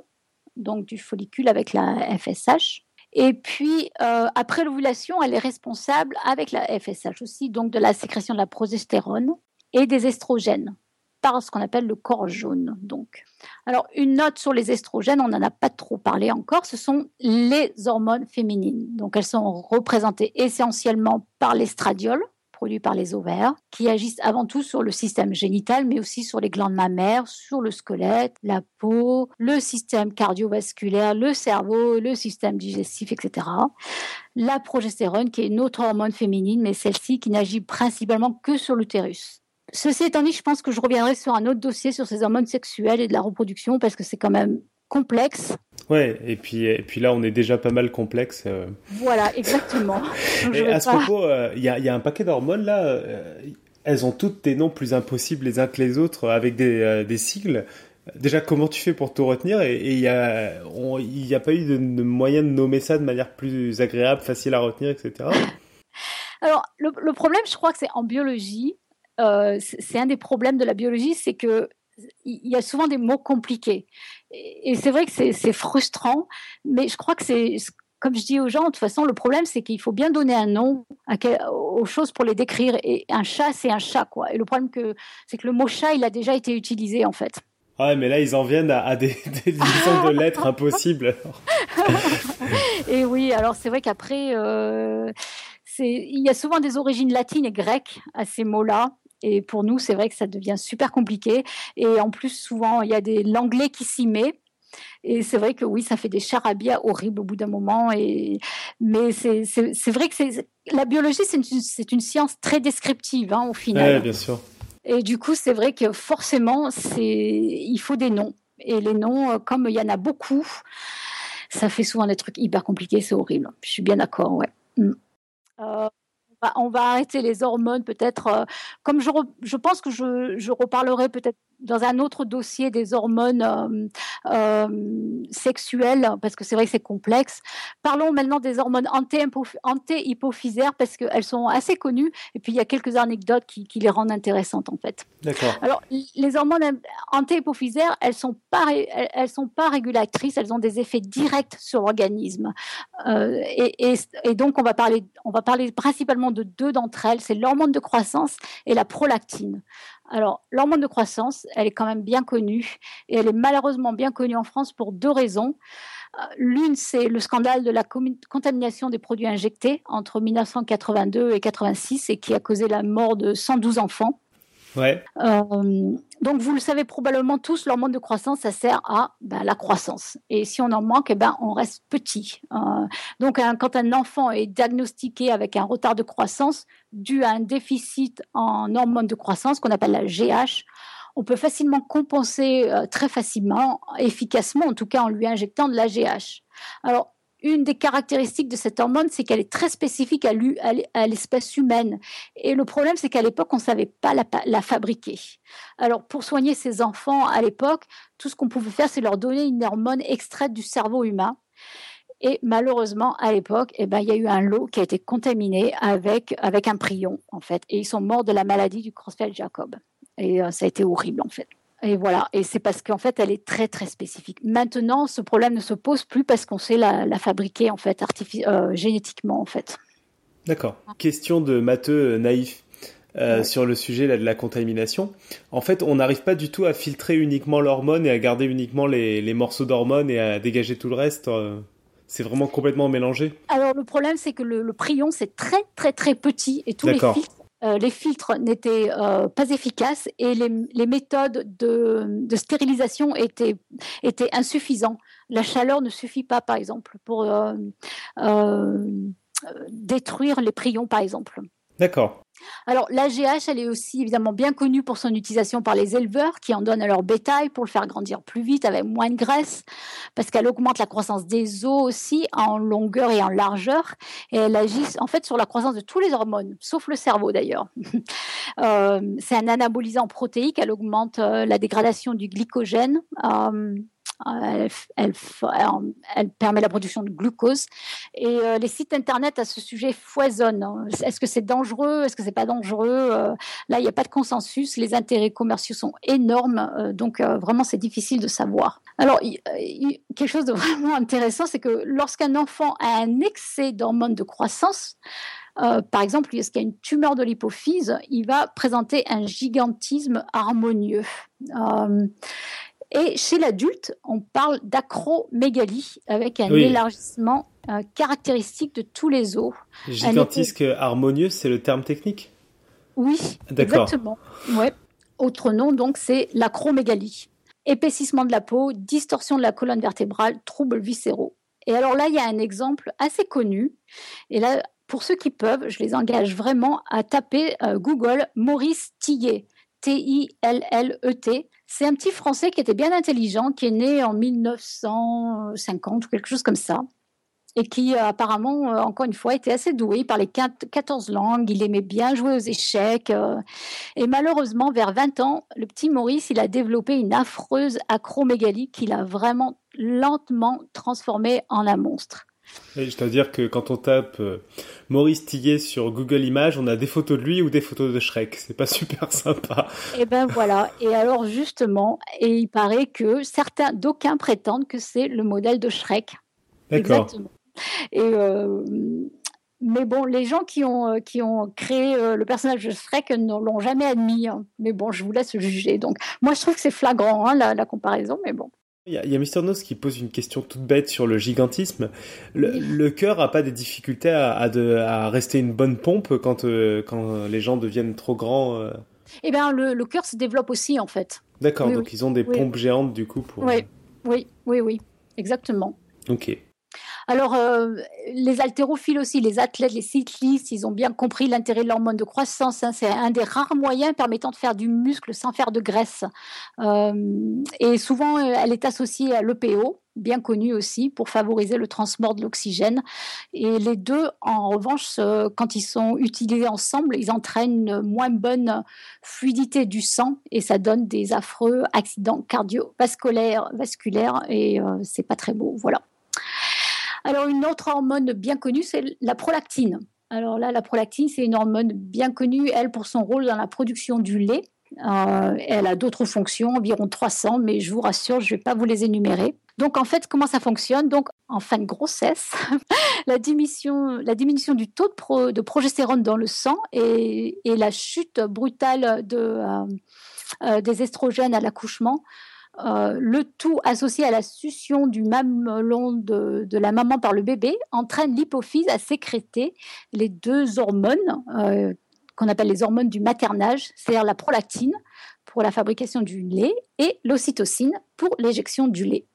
donc du follicule avec la FSH. Et puis, euh, après l'ovulation, elle est responsable, avec la FSH aussi, donc de la sécrétion de la progestérone et des estrogènes par ce qu'on appelle le corps jaune. Donc, alors une note sur les estrogènes, on n'en a pas trop parlé encore. Ce sont les hormones féminines. Donc, elles sont représentées essentiellement par l'estradiol produit par les ovaires, qui agissent avant tout sur le système génital, mais aussi sur les glandes mammaires, sur le squelette, la peau, le système cardiovasculaire, le cerveau, le système digestif, etc. La progestérone, qui est une autre hormone féminine, mais celle-ci qui n'agit principalement que sur l'utérus. Ceci étant dit, je pense que je reviendrai sur un autre dossier sur ces hormones sexuelles et de la reproduction parce que c'est quand même complexe. Ouais, et puis, et puis là, on est déjà pas mal complexe. Euh. Voilà, exactement. et à ce propos, euh, il y, a, y, a un paquet d'hormones là. Euh, elles ont toutes des noms plus impossibles les uns que les autres avec des, des sigles. Déjà, comment tu fais pour tout retenir? Et il n'y a, a pas eu de, moyen de nommer ça de manière plus agréable, facile à retenir, etc. Alors, le, le problème, je crois que c'est en biologie, euh, c'est un des problèmes de la biologie, c'est que il y a souvent des mots compliqués. Et, c'est vrai que c'est frustrant, mais je crois que c'est, comme je dis aux gens, de toute façon, le problème, c'est qu'il faut bien donner un nom aux choses pour les décrire. Et un chat, c'est un chat, quoi. Et le problème, c'est que le mot chat, il a déjà été utilisé, en fait. Ouais, mais là, ils en viennent à, des, des de lettres impossibles. et oui, alors c'est vrai qu'après, euh, il y a souvent des origines latines et grecques à ces mots-là. Et pour nous, c'est vrai que ça devient super compliqué. Et en plus, souvent, il y a des l'anglais qui s'y met. Et c'est vrai que oui, ça fait des charabia horribles au bout d'un moment. Et... Mais c'est vrai que la biologie, c'est une, une, science très descriptive hein, au final. Oui, bien sûr. Et du coup, c'est vrai que forcément, il faut des noms. Et les noms, comme il y en a beaucoup, ça fait souvent des trucs hyper compliqués, c'est horrible. Je suis bien d'accord, ouais. Mm. On va arrêter les hormones peut-être. comme je, je pense que je, je reparlerai peut-être dans un autre dossier des hormones euh, euh, sexuelles, parce que c'est vrai que c'est complexe. Parlons maintenant des hormones anté-hypophysaires, parce qu'elles sont assez connues, et puis il y a quelques anecdotes qui, les rendent intéressantes, en fait. D'accord. Alors, les hormones anté-hypophysaires, elles sont pas, elles, sont pas régulatrices, elles ont des effets directs sur l'organisme. Euh, et, et, donc, on va, parler, on va parler principalement de deux d'entre elles, c'est l'hormone de croissance et la prolactine. Alors, l'hormone de croissance, elle est quand même bien connue et elle est malheureusement bien connue en France pour deux raisons. Euh, l'une, c'est le scandale de la contamination des produits injectés entre 1982 et 86 et qui a causé la mort de 112 enfants. Euh, donc, vous le savez probablement tous, l'hormone de croissance, ça sert à ben, la croissance. Et si on en manque, eh ben, on reste petit. Euh, donc, quand un enfant est diagnostiqué avec un retard de croissance dû à un déficit en hormone de croissance, qu'on appelle la GH, on peut facilement compenser euh, très facilement, efficacement, en tout cas en lui injectant de la GH. Alors, une des caractéristiques de cette hormone, c'est qu'elle est très spécifique à l'espèce humaine. Et le problème, c'est qu'à l'époque, on ne savait pas la, fabriquer. Alors, pour soigner ces enfants à l'époque, tout ce qu'on pouvait faire, c'est leur donner une hormone extraite du cerveau humain. Et malheureusement, à l'époque, eh ben, il y a eu un lot qui a été contaminé avec, un prion, en fait. Et ils sont morts de la maladie du Creutzfeldt-Jacob. Et euh, ça a été horrible, en fait. Et voilà, et c'est parce qu'en fait, elle est très très spécifique. Maintenant, ce problème ne se pose plus parce qu'on sait la, fabriquer en fait euh, génétiquement en fait. D'accord. Question de matheux euh, naïf. Euh, sur le sujet de la contamination. En fait, on n'arrive pas du tout à filtrer uniquement l'hormone et à garder uniquement les, morceaux d'hormones et à dégager tout le reste. c'est vraiment complètement mélangé. Alors le problème, c'est que le, prion, c'est très très très petit et tous les filtres euh, les filtres n'étaient euh, pas efficaces et les, méthodes de, stérilisation étaient, insuffisantes. La chaleur ne suffit pas, par exemple, pour euh, détruire les prions, par exemple. D'accord. Alors, l'AGH, elle est aussi évidemment bien connue pour son utilisation par les éleveurs qui en donnent à leur bétail pour le faire grandir plus vite avec moins de graisse, parce qu'elle augmente la croissance des os aussi en longueur et en largeur. Et elle agit en fait sur la croissance de tous les hormones, sauf le cerveau d'ailleurs. Euh, c'est un anabolisant protéique, elle augmente euh, la dégradation du glycogène. Euh, elle, elle, permet la production de glucose. Et euh, les sites internet à ce sujet foisonnent. Est-ce que c'est dangereux? Est-ce que c'est pas dangereux? Euh, Là, il n'y a pas de consensus. Les intérêts commerciaux sont énormes, euh, donc vraiment c'est difficile de savoir. Alors, quelque chose de vraiment intéressant, c'est que lorsqu'un enfant a un excès d'hormones de croissance, par exemple, est-ce qu'il y a une tumeur de l'hypophyse, il va présenter un gigantisme harmonieux. Et chez l'adulte, on parle d'acromégalie avec un élargissement euh, caractéristique de tous les os. Gigantisque harmonieux, c'est le terme technique Oui, exactement. Ouais. Autre nom, donc, c'est l'acromégalie. Épaississement de la peau, distorsion de la colonne vertébrale, troubles viscéraux. Et alors là, il y a un exemple assez connu. Et là, pour ceux qui peuvent, je les engage vraiment à taper euh, Google Maurice Tillet, T-I-L-L-E-T. C'est un petit Français qui était bien intelligent, qui est né en 1950 ou quelque chose comme ça, et qui euh, apparemment, euh, encore une fois, était assez doué. Parlait 14 langues, il aimait bien jouer aux échecs. Euh, et malheureusement, vers 20 ans, le petit Maurice, il a développé une affreuse acromégalie qu'il a vraiment lentement transformé en un monstre. Je dois dire que quand on tape Maurice Tillet sur Google Images, on a des photos de lui ou des photos de Shrek. C'est pas super sympa. Et eh ben voilà. Et alors justement, et il paraît que certains, d'aucuns prétendent que c'est le modèle de Shrek. D'accord. Exactement. Et euh, mais bon, les gens qui ont, euh, qui ont créé euh, le personnage de Shrek ne l'ont jamais admis. Hein. Mais bon, je vous laisse juger. Donc, moi, je trouve que c'est flagrant, hein, la, la, comparaison, mais bon. Il y, a, Mister Nose qui pose une question toute bête sur le gigantisme. Le, cœur a pas des difficultés à, rester une bonne pompe quand, euh, quand les gens deviennent trop grands euh Eh bien, le, cœur se développe aussi, en fait. D'accord, donc ils ont des pompes géantes, du coup, pour... Oui, oui, oui, oui, exactement. Ok. Alors, euh, les haltérophiles aussi, les athlètes, les cyclistes, ils ont bien compris l'intérêt de l'hormone de croissance. Hein. C'est un des rares moyens permettant de faire du muscle sans faire de graisse. Euh, et souvent, elle est associée à l'EPO, bien connu aussi pour favoriser le transport de l'oxygène. Et les deux, en revanche, quand ils sont utilisés ensemble, ils entraînent une moins bonne fluidité du sang et ça donne des affreux accidents cardiovasculaires vasculaires et euh, c'est pas très beau. Voilà. Alors une autre hormone bien connue, c'est la prolactine. Alors là, la prolactine, c'est une hormone bien connue, elle, pour son rôle dans la production du lait. Euh, elle a d'autres fonctions, environ 300, mais je vous rassure, je ne vais pas vous les énumérer. Donc en fait, comment ça fonctionne? Donc en fin de grossesse, la, diminution, du taux de, progestérone dans le sang et, la chute brutale euh, euh, des estrogènes à l'accouchement euh, le tout associé à la succion du mamelon de, la maman par le bébé entraîne l'hypophyse à sécréter les deux hormones qu'on appelle les hormones du maternage, c'est-à-dire la prolactine pour la fabrication du lait et l'ocytocine pour l'éjection du lait.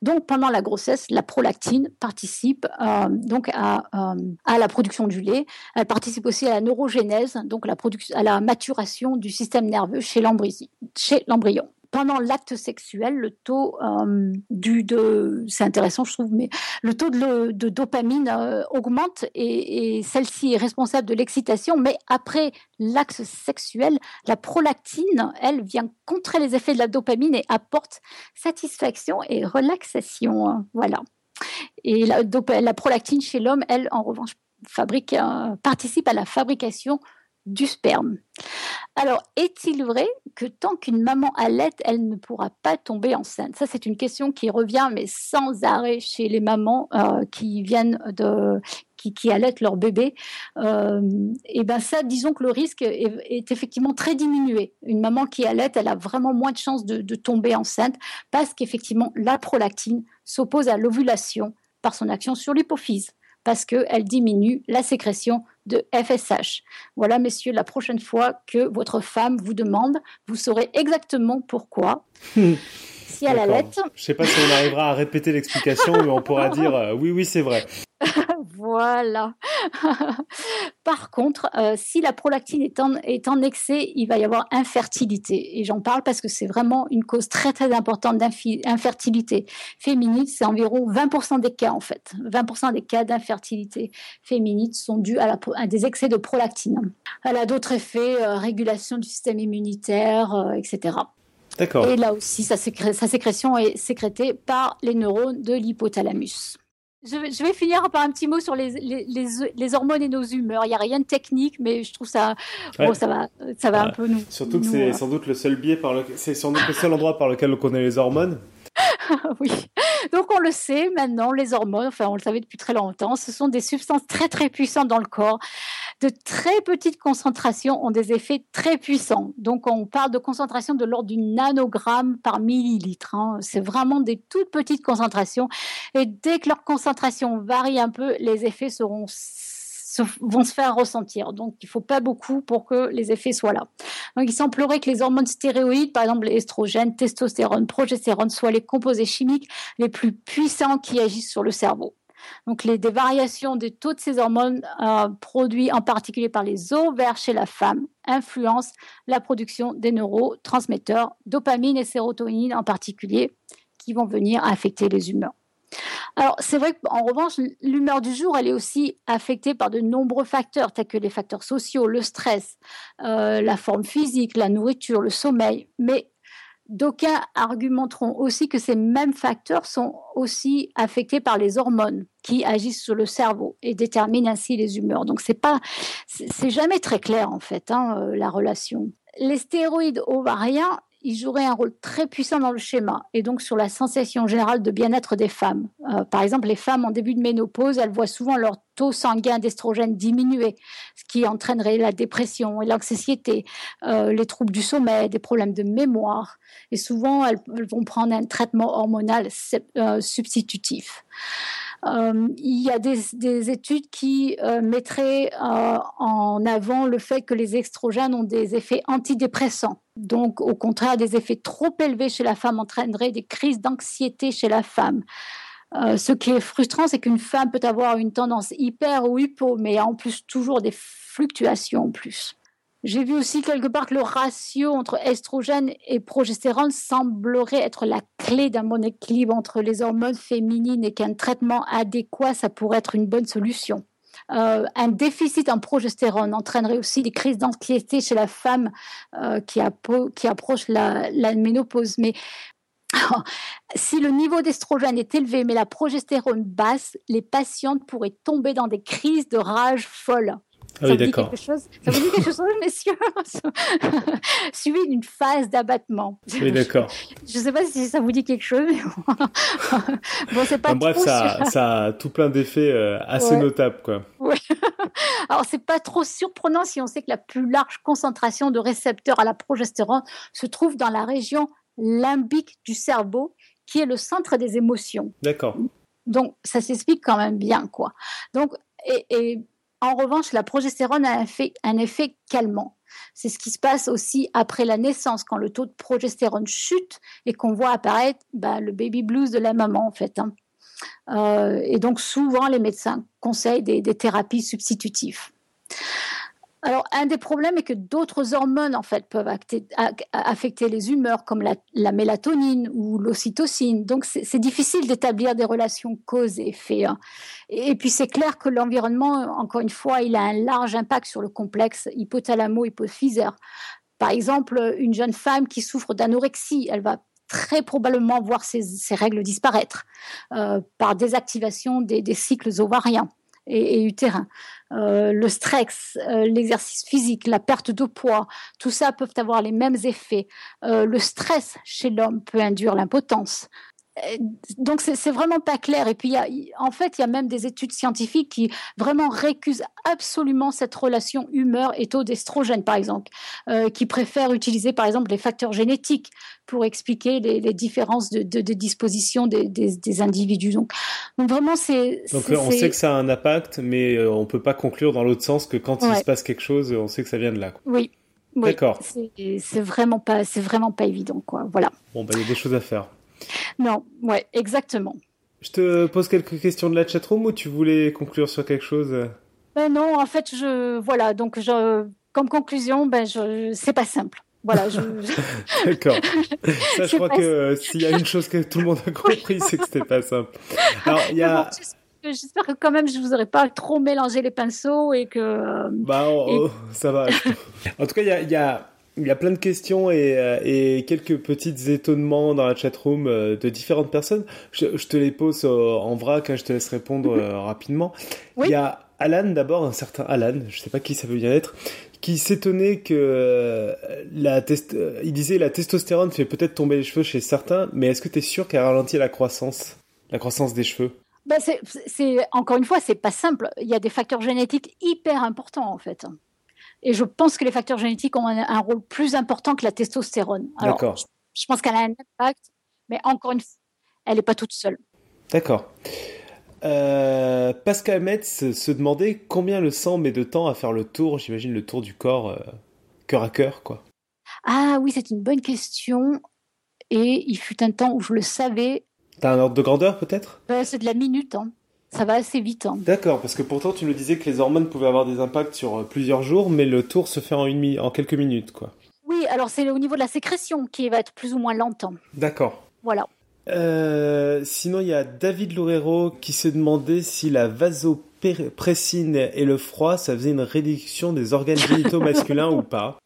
Donc pendant la grossesse, la prolactine participe euh, donc à, euh, la production du lait. Elle participe aussi à la neurogénèse, donc à la maturation du système nerveux chez l'embryon pendant l'acte sexuel, le taux euh, du de c'est intéressant je trouve, mais le taux de, de dopamine euh, augmente et, celle-ci est responsable de l'excitation. Mais après l'acte sexuel, la prolactine, elle vient contrer les effets de la dopamine et apporte satisfaction et relaxation. Voilà. Et la, la prolactine chez l'homme, elle, en revanche, fabrique, euh, participe à la fabrication du sperme. Alors, est-il vrai que tant qu'une maman allait, elle ne pourra pas tomber enceinte? Ça, c'est une question qui revient, mais sans arrêt chez les mamans euh, qui viennent de qui, allaitent leur bébé. Euh, et ben ça, disons que le risque est, effectivement très diminué. Une maman qui allait, elle a vraiment moins de chances de, de tomber enceinte parce qu'effectivement, la prolactine s'oppose à l'ovulation par son action sur l'hypophyse parce qu'elle diminue la sécrétion de FSH. Voilà, messieurs, la prochaine fois que votre femme vous demande, vous saurez exactement pourquoi. si elle allait. Je ne sais pas si on arrivera à répéter l'explication, mais on pourra dire euh, oui, oui, c'est vrai. voilà. Par contre, euh, si la prolactine est en, est en, excès, il va y avoir infertilité. Et j'en parle parce que c'est vraiment une cause très très importante d'infertilité féminine. C'est environ 20% des cas en fait. 20% des cas d'infertilité féminine sont dus à, la, des excès de prolactine. Elle a d'autres effets, euh, régulation du système immunitaire, euh, etc. D'accord. Et là aussi, sa, sa sécrétion est sécrétée par les neurones de l'hypothalamus. Je vais, finir par un petit mot sur les, les, hormones et nos humeurs. Il n'y a rien de technique, mais je trouve ça, bon, ça va, ça va un peu nous. Surtout que c'est euh, sans doute le seul biais par le, c'est sans doute le seul endroit par lequel on connaît les hormones. oui. Donc on le sait maintenant, les hormones, enfin on le savait depuis très longtemps, ce sont des substances très très puissantes dans le corps. De très petites concentrations ont des effets très puissants. Donc on parle de concentration de l'ordre du nanogramme par millilitre. Hein. C'est vraiment des toutes petites concentrations. Et dès que leur concentration varie un peu, les effets vont se faire ressentir. Donc, il ne faut pas beaucoup pour que les effets soient là. Donc, il semblerait que les hormones stéroïdes, par exemple estrogène, testostérone, progestérone, soient les composés chimiques les plus puissants qui agissent sur le cerveau. Donc, les, des variations de ces hormones euh, produits en particulier par les ovaires chez la femme influencent la production des neurotransmetteurs, dopamine et sérotonine en particulier, qui vont venir affecter les humeurs. Alors, c'est vrai qu'en revanche, l'humeur du jour, elle est aussi affectée par de nombreux facteurs, tels que les facteurs sociaux, le stress, euh, la forme physique, la nourriture, le sommeil. Mais d'aucuns argumenteront aussi que ces mêmes facteurs sont aussi affectés par les hormones qui agissent sur le cerveau et déterminent ainsi les humeurs. Donc, c'est pas, c'est jamais très clair, en fait, hein, euh, la relation. Les stéroïdes ovariens, il jouerait un rôle très puissant dans le schéma et donc sur la sensation générale de bien-être des femmes. Euh, par exemple, les femmes en début de ménopause, elles voient souvent leur taux sanguin d'estrogène diminuer, ce qui entraînerait la dépression et l'anxiété, euh, les troubles du sommeil, des problèmes de mémoire. Et souvent, elles, vont prendre un traitement hormonal euh, substitutif. Euh, il y a des, études qui euh, mettraient euh, en avant le fait que les extrogènes ont des effets antidépressants. Donc, au contraire, des effets trop élevés chez la femme entraîneraient des crises d'anxiété chez la femme. Ce qui est frustrant, c'est qu'une femme peut avoir une tendance hyper ou hypo, mais en plus toujours des fluctuations en plus. J'ai vu aussi quelque part que le ratio entre estrogène et progestérone semblerait être la clé d'un bon équilibre entre les hormones féminines et qu'un traitement adéquat, ça pourrait être une bonne solution. Euh, un déficit en progestérone entraînerait aussi des crises d'anxiété chez la femme euh, qui, approche la, ménopause. Mais si le niveau d'estrogène est élevé mais la progestérone basse, les patientes pourraient tomber dans des crises de rage folle. Ah oui, d'accord. Ça vous dit quelque chose, messieurs? Suivi d'une phase d'abattement. Oui, d'accord. Je ne sais pas si ça vous dit quelque chose, mais bon, c'est pas. bref, ça, ça, a tout plein d'effets euh, assez notables, quoi. Oui. Alors, c'est pas trop surprenant si on sait que la plus large concentration de récepteurs à la progestérone se trouve dans la région limbique du cerveau, qui est le centre des émotions. D'accord. Donc, ça s'explique quand même bien, quoi. Donc, et, et en revanche, la progestérone a un effet, calmant. C'est ce qui se passe aussi après la naissance, quand le taux de progestérone chute et qu'on voit apparaître bah, le baby blues de la maman, en fait. Hein. Euh, et donc, souvent, les médecins conseillent des thérapies substitutives. Alors, un des problèmes est que d'autres hormones, en fait, peuvent affecter les humeurs, comme la, mélatonine ou l'ocytocine. Donc, c'est difficile d'établir des relations cause et effet. Hein. Et, puis, c'est clair que l'environnement, encore une fois, il a un large impact sur le complexe hypothalamo-hypophysaire. Par exemple, une jeune femme qui souffre d'anorexie, elle va très probablement voir ses, règles disparaître euh, par désactivation des cycles ovariens et, utérin. Euh, le stress, euh, l'exercice physique, la perte de poids, tout ça peuvent avoir les mêmes effets. Euh, le stress chez l'homme peut induire l'impotence. Euh, donc c'est vraiment pas clair. Et puis y a, en fait, il y a même des études scientifiques qui vraiment récusent absolument cette relation humeur et taux d'estrogène, par exemple, euh, qui préfèrent utiliser par exemple les facteurs génétiques pour expliquer les, les différences de, de, de disposition des, des, des, individus. Donc, donc vraiment, c'est. Donc on sait que ça a un impact, mais euh, on peut pas conclure dans l'autre sens que quand il se passe quelque chose, on sait que ça vient de là. Quoi. Oui. oui D'accord. C'est vraiment pas, c'est vraiment pas évident, quoi. Voilà. Bon, bah, il y a des choses à faire. Non, ouais, exactement. Je te pose quelques questions de la chatroom ou tu voulais conclure sur quelque chose? Ben Non, en fait, je voilà, donc je, comme conclusion, ben je, c'est pas simple. Voilà, je... D'accord. Ça, je crois que s'il y a une chose que tout le monde a compris, c'est que c'était pas simple. Alors, il y a. J'espère que quand même je vous aurais pas trop mélangé les pinceaux et que. Bah, oh, ça va. en tout cas, il y a il y a plein de questions et, euh, et quelques petits étonnements dans la chatroom euh, de différentes personnes. Je, te les pose euh, en vrac, hein, je te laisse répondre rapidement. Il y a Alan d'abord, un certain Alan, je sais pas qui ça veut bien être, qui s'étonnait que la test il disait la testostérone fait peut-être tomber les cheveux chez certains, mais est-ce que tu es sûr qu'elle ralentit la croissance, la croissance des cheveux? Bah c'est encore une fois, c'est pas simple. Il y a des facteurs génétiques hyper importants en fait. Et je pense que les facteurs génétiques ont un, rôle plus important que la testostérone. D'accord. Je, pense qu'elle a un impact, mais encore une fois, elle n'est pas toute seule. D'accord. Euh, Pascal Metz se demandait combien le sang met de temps à faire le tour, j'imagine le tour du corps, euh, cœur à cœur, quoi. Ah oui, c'est une bonne question. Et il fut un temps où je le savais. T'as un ordre de grandeur peut-être? Ben, C'est de la minute. Hein ça va assez vite. Hein. D'accord, parce que pourtant tu nous disais que les hormones pouvaient avoir des impacts sur euh, plusieurs jours, mais le tour se fait en, une, en quelques minutes, quoi. Oui, alors c'est au niveau de la sécrétion qui va être plus ou moins lente. D'accord. Voilà. Euh, sinon, il y a David Loureiro qui se demandait si la vasopressine et le froid, ça faisait une réduction des organes génitaux masculins ou pas.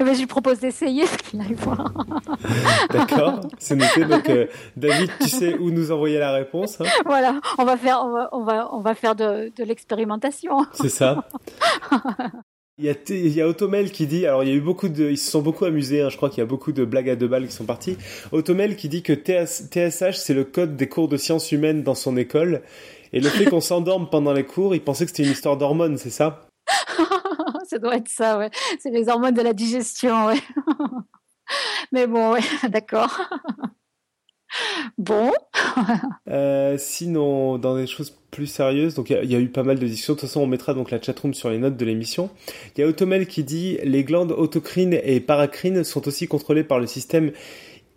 Mais je lui propose d'essayer ce qu'il aille voir. D'accord, c'est noté. Donc, euh, David, tu sais où nous envoyer la réponse. Hein? Voilà, on va faire, on va, on va, on va faire de, de l'expérimentation. C'est ça. Il y, a il y a Automel qui dit, alors il y a eu beaucoup de, ils se sont beaucoup amusés, hein, je crois qu'il y a beaucoup de blagues à deux balles qui sont parties. Automel qui dit que TSH c'est le code des cours de sciences humaines dans son école, et le fait qu'on s'endorme pendant les cours, il pensait que c'était une histoire d'hormones, c'est ça? Ça doit être ça, ouais. C'est les hormones de la digestion, ouais. Mais bon, ouais, d'accord. Bon. Euh, sinon, dans des choses plus sérieuses, donc il y, a eu pas mal de discussions. De toute façon, on mettra donc la chatroom sur les notes de l'émission. Il y a Automel qui dit les glandes autocrines et paracrines sont aussi contrôlées par le système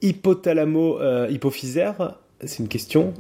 hypothalamo-hypophysaire. C'est une question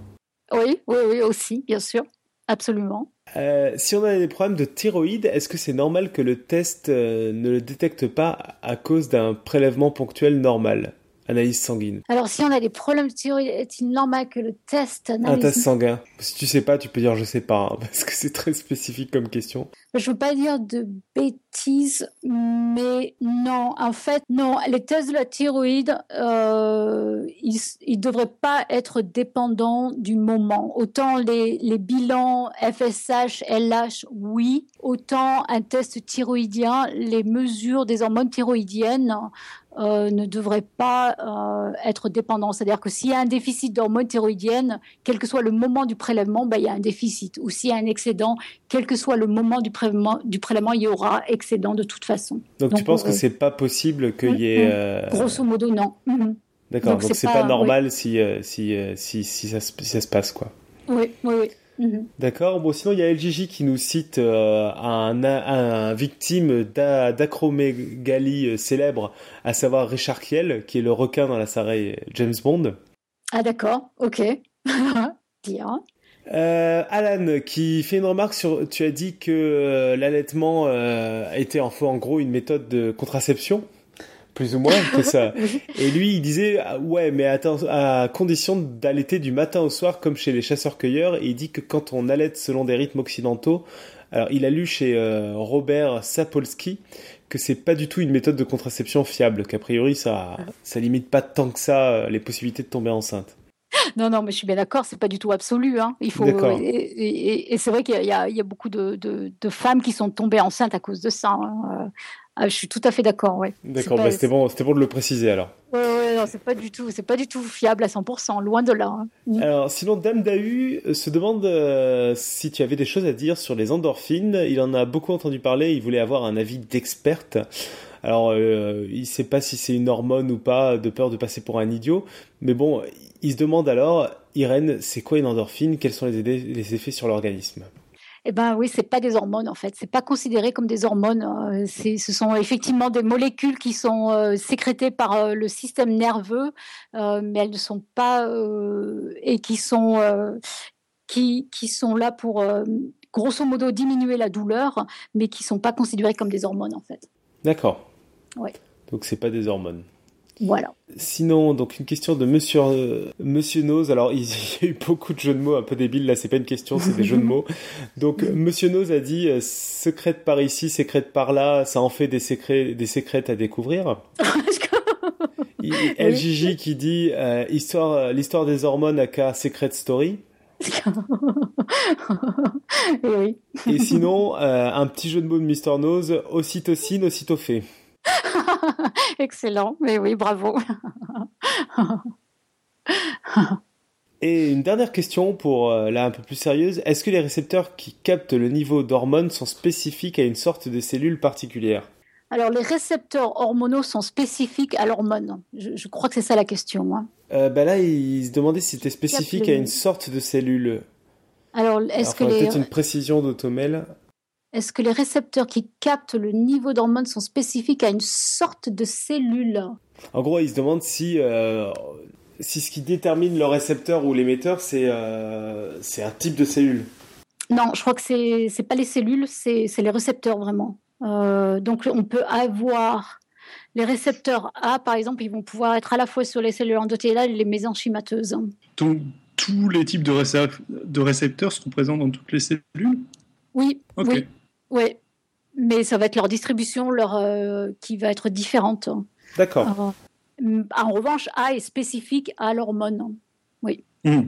Oui, oui, oui, aussi, bien sûr. Absolument. Euh, si on a des problèmes de thyroïde, est-ce que c'est normal que le test euh, ne le détecte pas à cause d'un prélèvement ponctuel normal? Analyse sanguine. Alors, si on a des problèmes de thyroïde, est-il normal que le test Un test sanguin. Si tu sais pas, tu peux dire je sais pas, hein, parce que c'est très spécifique comme question. Je veux pas dire de bêtises, mais non, en fait, non. Les tests de la thyroïde, euh, ils, ils devraient pas être dépendants du moment. Autant les, les bilans FSH, LH, oui. Autant un test thyroïdien, les mesures des hormones thyroïdiennes euh, ne devrait pas euh, être dépendant. C'est-à-dire que s'il y a un déficit d'hormones thyroïdiennes, quel que soit le moment du prélèvement, ben, il y a un déficit. Ou s'il y a un excédent, quel que soit le moment du prélèvement, du prélèvement il y aura excédent de toute façon. Donc, tu penses que c'est pas possible qu'il y ait... Euh, Grosso modo, non. Mhm. D'accord, donc c'est pas, pas, normal si, si, si, si, ça, si ça se passe, quoi. Oui, oui, oui. Mhm. D'accord. Bon, sinon, il y a LGJ qui nous cite euh, un, un, victime d'acromégalie euh, célèbre, à savoir Richard Kiel, qui est le requin dans la série James Bond. Ah, d'accord. Ok. Bien. Euh, Alan, qui fait une remarque sur, tu as dit que l'allaitement était en, en gros une méthode de contraception plus ou moins que ça. Et lui, il disait ah, ouais, mais attends, à condition d'allaiter du matin au soir comme chez les chasseurs-cueilleurs. Et il dit que quand on allaite selon des rythmes occidentaux, alors il a lu chez euh, Robert Sapolsky que c'est pas du tout une méthode de contraception fiable, qu'a priori ça ça limite pas tant que ça euh, les possibilités de tomber enceinte. Non, non, mais je suis bien d'accord, c'est pas du tout absolu. Hein. Il faut, et, c'est vrai qu'il y, y, a beaucoup de, de, de, femmes qui sont tombées enceintes à cause de ça. Hein. Ah, je suis tout à fait d'accord, ouais. D'accord, bah, c'était bon, c'était bon de le préciser alors. Ouais, ouais, non, c'est pas du tout, c'est pas du tout fiable à 100%, loin de là. Hein. Alors, sinon, Dame Dahu euh, se demande euh, si tu avais des choses à dire sur les endorphines. Il en a beaucoup entendu parler, il voulait avoir un avis d'experte. Alors, euh, il sait pas si c'est une hormone ou pas, de peur de passer pour un idiot. Mais bon, il se demande alors, Irène, c'est quoi une endorphine? Quels sont les, les effets sur l'organisme? Eh ben oui, c'est pas des hormones en fait. C'est pas considéré comme des hormones. Euh, ce sont effectivement des molécules qui sont euh, sécrétées par euh, le système nerveux, mais elles ne sont pas et qui sont qui, qui sont là pour grosso modo diminuer la douleur, mais qui sont pas considérées comme des hormones en fait. D'accord. Ouais. Donc c'est pas des hormones. Voilà. Sinon, donc une question de Monsieur euh, Monsieur Nose. Alors il y a eu beaucoup de jeux de mots un peu débiles. Là, c'est pas une question, c'est des jeux de mots. Donc Monsieur Nose a dit euh, secrète par ici, secrète par là. Ça en fait des secrets, des à découvrir. LJJ qui dit euh, histoire, l'histoire des hormones à cas Secret Story. oui. Et sinon, un petit jeu de mots de Mister Nose, ocytocine, aussitôt fait. Excellent, mais oui, bravo. Et une dernière question pour euh, là un peu plus sérieuse. Est-ce que les récepteurs qui captent le niveau d'hormones sont spécifiques à une sorte de cellule particulière? Alors les récepteurs hormonaux sont spécifiques à l'hormone. Je, crois que c'est ça la question. Hein. Euh, bah là, il se demandait si c'était spécifique à une sorte de cellule. Alors, est-ce que les... peut-être une précision d'automel. Est-ce que les récepteurs qui captent le niveau d'hormones sont spécifiques à une sorte de cellule? En gros, ils se demandent si, euh, si ce qui détermine le récepteur ou l'émetteur, c'est euh, un type de cellule. Non, je crois que c'est n'est pas les cellules, c'est les récepteurs vraiment. Euh, donc on peut avoir les récepteurs A, par exemple, ils vont pouvoir être à la fois sur les cellules endothéliales et les mésenchymateuses. Donc tous les types de, de récepteurs sont présents dans toutes les cellules? Oui. Oui. Oui, mais ça va être leur distribution leur, euh, qui va être différente. D'accord. Euh, en revanche, A est spécifique à l'hormone. Oui. Mmh,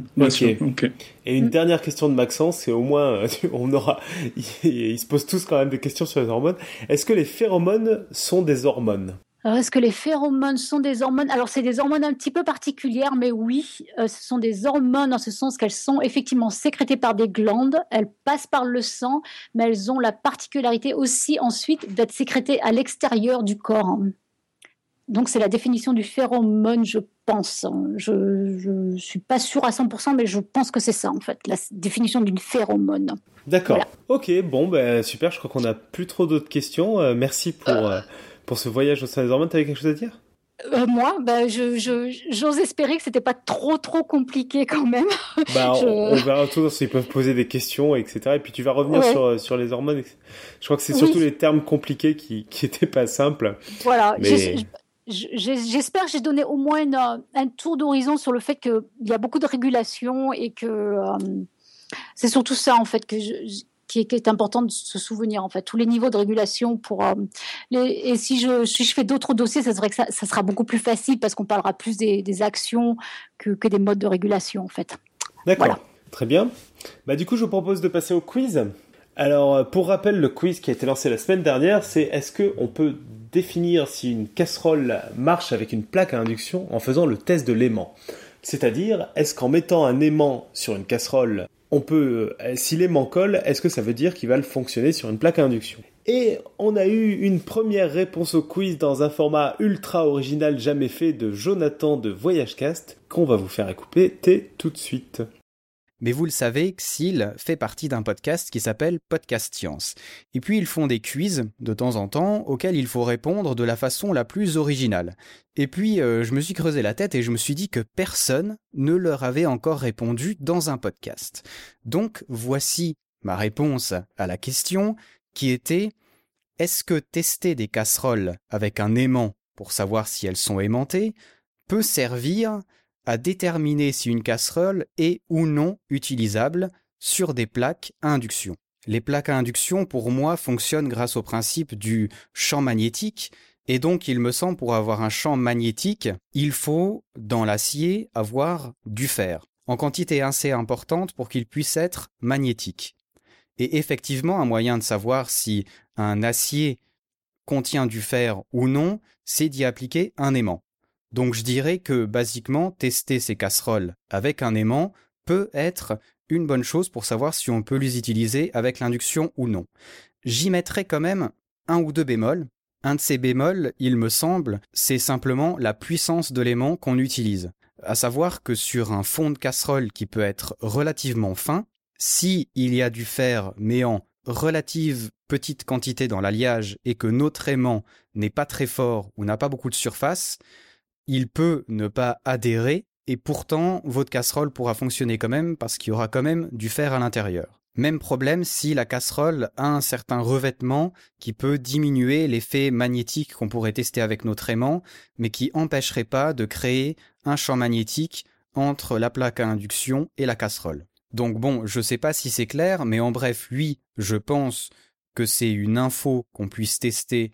Et une mmh. dernière question de Maxence, c'est au moins, on aura, ils se posent tous quand même des questions sur les hormones. Est-ce que les phéromones sont des hormones? Alors, est-ce que les phéromones sont des hormones? Alors, c'est des hormones un petit peu particulières, mais oui, euh, ce sont des hormones en ce sens qu'elles sont effectivement sécrétées par des glandes, elles passent par le sang, mais elles ont la particularité aussi ensuite d'être sécrétées à l'extérieur du corps. Donc, c'est la définition du phéromone, je pense. Je ne suis pas sûre à 100%, mais je pense que c'est ça, en fait, la définition d'une phéromone. D'accord. Ok, bon, ben, super, je crois qu'on n'a plus trop d'autres questions. Euh, merci pour... Euh, pour ce voyage au sein des hormones, tu avais quelque chose à dire? Euh, moi, bah, j'ose espérer que c'était pas trop trop compliqué quand même. Bah, on, verra toujours s'ils peuvent poser des questions, etc. Et puis tu vas revenir sur, sur les hormones. Je crois que c'est surtout les termes compliqués qui qui étaient pas simples. Voilà. J'espère que j'ai donné au moins un tour d'horizon sur le fait qu'il y a beaucoup de régulation et que euh, c'est surtout ça en fait que je, qui est, important de se souvenir en fait. Tous les niveaux de régulation pour euh, et si je, si je fais d'autres dossiers ça serait que ça, sera beaucoup plus facile parce qu'on parlera plus des, actions que, que, des modes de régulation en fait. D'accord. Très bien. Bah du coup je vous propose de passer au quiz. Alors euh, pour rappel le quiz qui a été lancé la semaine dernière c'est est-ce que on peut définir si une casserole marche avec une plaque à induction en faisant le test de l'aimant? C'est-à-dire, est-ce qu'en mettant un aimant sur une casserole on peut, euh, si l'aimant colle, est-ce que ça veut dire qu'il va le fonctionner sur une plaque à induction? Et on a eu une première réponse au quiz dans un format ultra original jamais fait de Jonathan de VoyageCast qu'on va vous faire écouter tout de suite. Mais vous le savez, Xil fait partie d'un podcast qui s'appelle Podcast Science. Et puis ils font des quiz de temps en temps auxquels il faut répondre de la façon la plus originale. Et puis euh, je me suis creusé la tête et je me suis dit que personne ne leur avait encore répondu dans un podcast. Donc voici ma réponse à la question qui était est-ce que tester des casseroles avec un aimant pour savoir si elles sont aimantées peut servir à déterminer si une casserole est ou non utilisable sur des plaques à induction. Les plaques à induction, pour moi, fonctionnent grâce au principe du champ magnétique, et donc il me semble pour avoir un champ magnétique, il faut, dans l'acier, avoir du fer, en quantité assez importante pour qu'il puisse être magnétique. Et effectivement, un moyen de savoir si un acier contient du fer ou non, c'est d'y appliquer un aimant. Donc je dirais que basiquement, tester ces casseroles avec un aimant peut être une bonne chose pour savoir si on peut les utiliser avec l'induction ou non. J'y mettrai quand même un ou deux bémols. Un de ces bémols, il me semble, c'est simplement la puissance de l'aimant qu'on utilise. À savoir que sur un fond de casserole qui peut être relativement fin, si il y a du fer mais en relative petite quantité dans l'alliage et que notre aimant n'est pas très fort ou n'a pas beaucoup de surface, il peut ne pas adhérer et pourtant votre casserole pourra fonctionner quand même parce qu'il y aura quand même du fer à l'intérieur. Même problème si la casserole a un certain revêtement qui peut diminuer l'effet magnétique qu'on pourrait tester avec notre aimant, mais qui empêcherait pas de créer un champ magnétique entre la plaque à induction et la casserole. Donc bon, je sais pas si c'est clair, mais en bref, lui, je pense que c'est une info qu'on puisse tester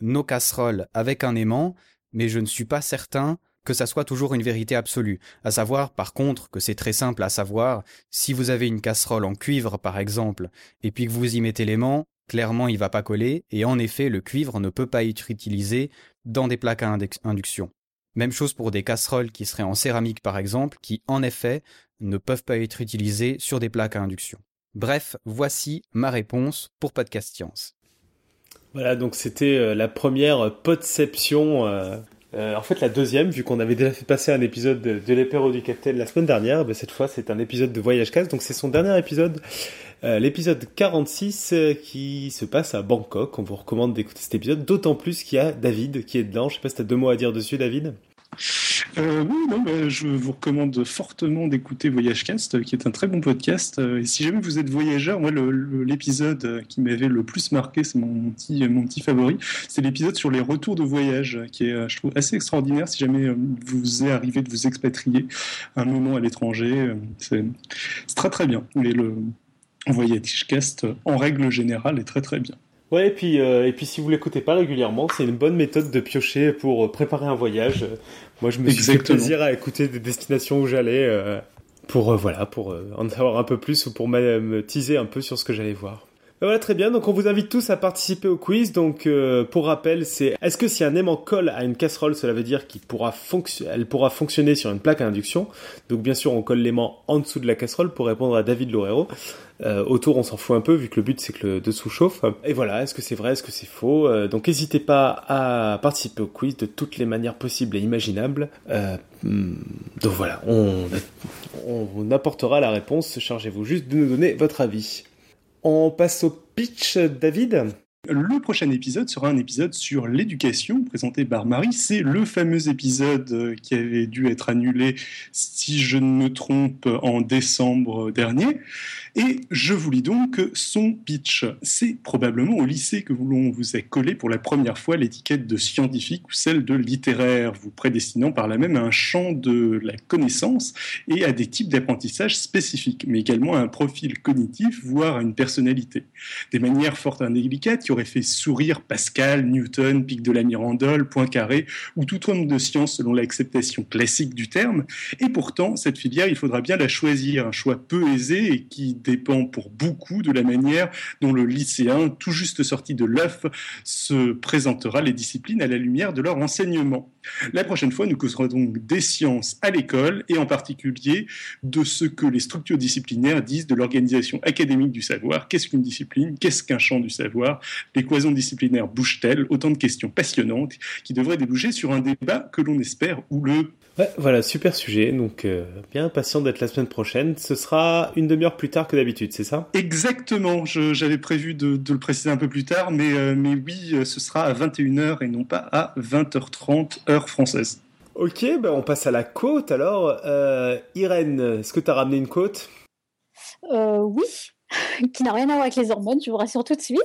nos casseroles avec un aimant, mais je ne suis pas certain que ça soit toujours une vérité absolue. À savoir, par contre, que c'est très simple à savoir, si vous avez une casserole en cuivre, par exemple, et puis que vous y mettez l'aimant, clairement il va pas coller, et en effet, le cuivre ne peut pas être utilisé dans des plaques à induction. Même chose pour des casseroles qui seraient en céramique, par exemple, qui, en effet, ne peuvent pas être utilisées sur des plaques à induction. Bref, voici ma réponse pour Podcast Science. Voilà, donc c'était euh, la première podception. Euh, euh, en fait, la deuxième, vu qu'on avait déjà fait passer un épisode de, de du Capitaine la semaine dernière, ben, cette fois c'est un épisode de Voyage Casse, donc c'est son dernier épisode, l'épisode 46 qui se passe à Bangkok. On vous recommande d'écouter cet épisode, d'autant plus qu'il y a David qui est dedans. Je sais pas si tu as deux mots à dire dessus, David? Euh, oui, non, je vous recommande fortement d'écouter Voyagecast, qui est un très bon podcast. Euh, et si jamais vous êtes voyageur, moi, l'épisode qui m'avait le plus marqué, c'est mon petit, mon petit favori, c'est l'épisode sur les retours de voyage, qui est, je trouve, assez extraordinaire si jamais euh, vous est arrivé de vous expatrier un moment à l'étranger. C'est très très bien. Mais le Voyagecast, en règle générale, est très très bien. Ouais, et puis, euh, et puis si vous l'écoutez pas régulièrement, c'est une bonne méthode de piocher pour euh, préparer un voyage. Moi, je me suis fait plaisir à écouter des destinations où j'allais euh, pour voilà, pour en savoir un peu plus ou pour me teaser un peu sur ce que j'allais voir. Voilà, très bien. Donc, on vous invite tous à participer au quiz. Donc, pour rappel, c'est est-ce que si un aimant colle à une casserole, cela veut dire qu'elle pourra, fonctionner sur une plaque à induction? Donc, bien sûr, on colle l'aimant en dessous de la casserole pour répondre à David Lorero. Euh, autour, on s'en fout un peu vu que le but c'est que le dessous chauffe. Et voilà, est-ce que c'est vrai, est-ce que c'est faux? Euh, Donc n'hésitez pas à participer au quiz de toutes les manières possibles et imaginables. Euh, hmm, donc voilà, on, on apportera la réponse. Chargez-vous juste de nous donner votre avis. On passe au pitch, David Le prochain épisode sera un épisode sur l'éducation présenté par Marie. C'est le fameux épisode euh, qui avait dû être annulé, si je ne me trompe, en décembre dernier. Et je vous lis donc son pitch. C'est probablement au lycée que l'on vous a collé pour la première fois l'étiquette de scientifique ou celle de littéraire, vous prédestinant par là même à un champ de la connaissance et à des types d'apprentissage spécifiques, mais également à un profil cognitif, voire à une personnalité. Des manières fort indélicates qui auraient fait sourire Pascal, Newton, Pic de la Mirandole, Poincaré ou tout homme de science selon l'acceptation classique du terme. Et pourtant, cette filière, il faudra bien la choisir, un choix peu aisé et qui dépend pour beaucoup de la manière dont le lycéen, tout juste sorti de l'œuf, se présentera les disciplines à la lumière de leur enseignement. La prochaine fois, nous causerons donc des sciences à l'école et en particulier de ce que les structures disciplinaires disent de l'organisation académique du savoir. Qu'est-ce qu'une discipline? Qu'est-ce qu'un champ du savoir? L'équation disciplinaire bouge-t-elle Autant de questions passionnantes qui devraient déboucher sur un débat que l'on espère le Ouais, voilà, super sujet. Donc, euh, bien impatient d'être la semaine prochaine. Ce sera une demi-heure plus tard que d'habitude, c'est ça? Exactement. J'avais prévu de, le préciser un peu plus tard, mais, euh, mais oui, euh, ce sera à 21h et non pas à 20h30 heure française. Ok, ben on passe à la côte alors. Irène, est-ce que tu as ramené une côte? Oui, qui n'a rien à voir avec les hormones, je vous rassure tout de suite.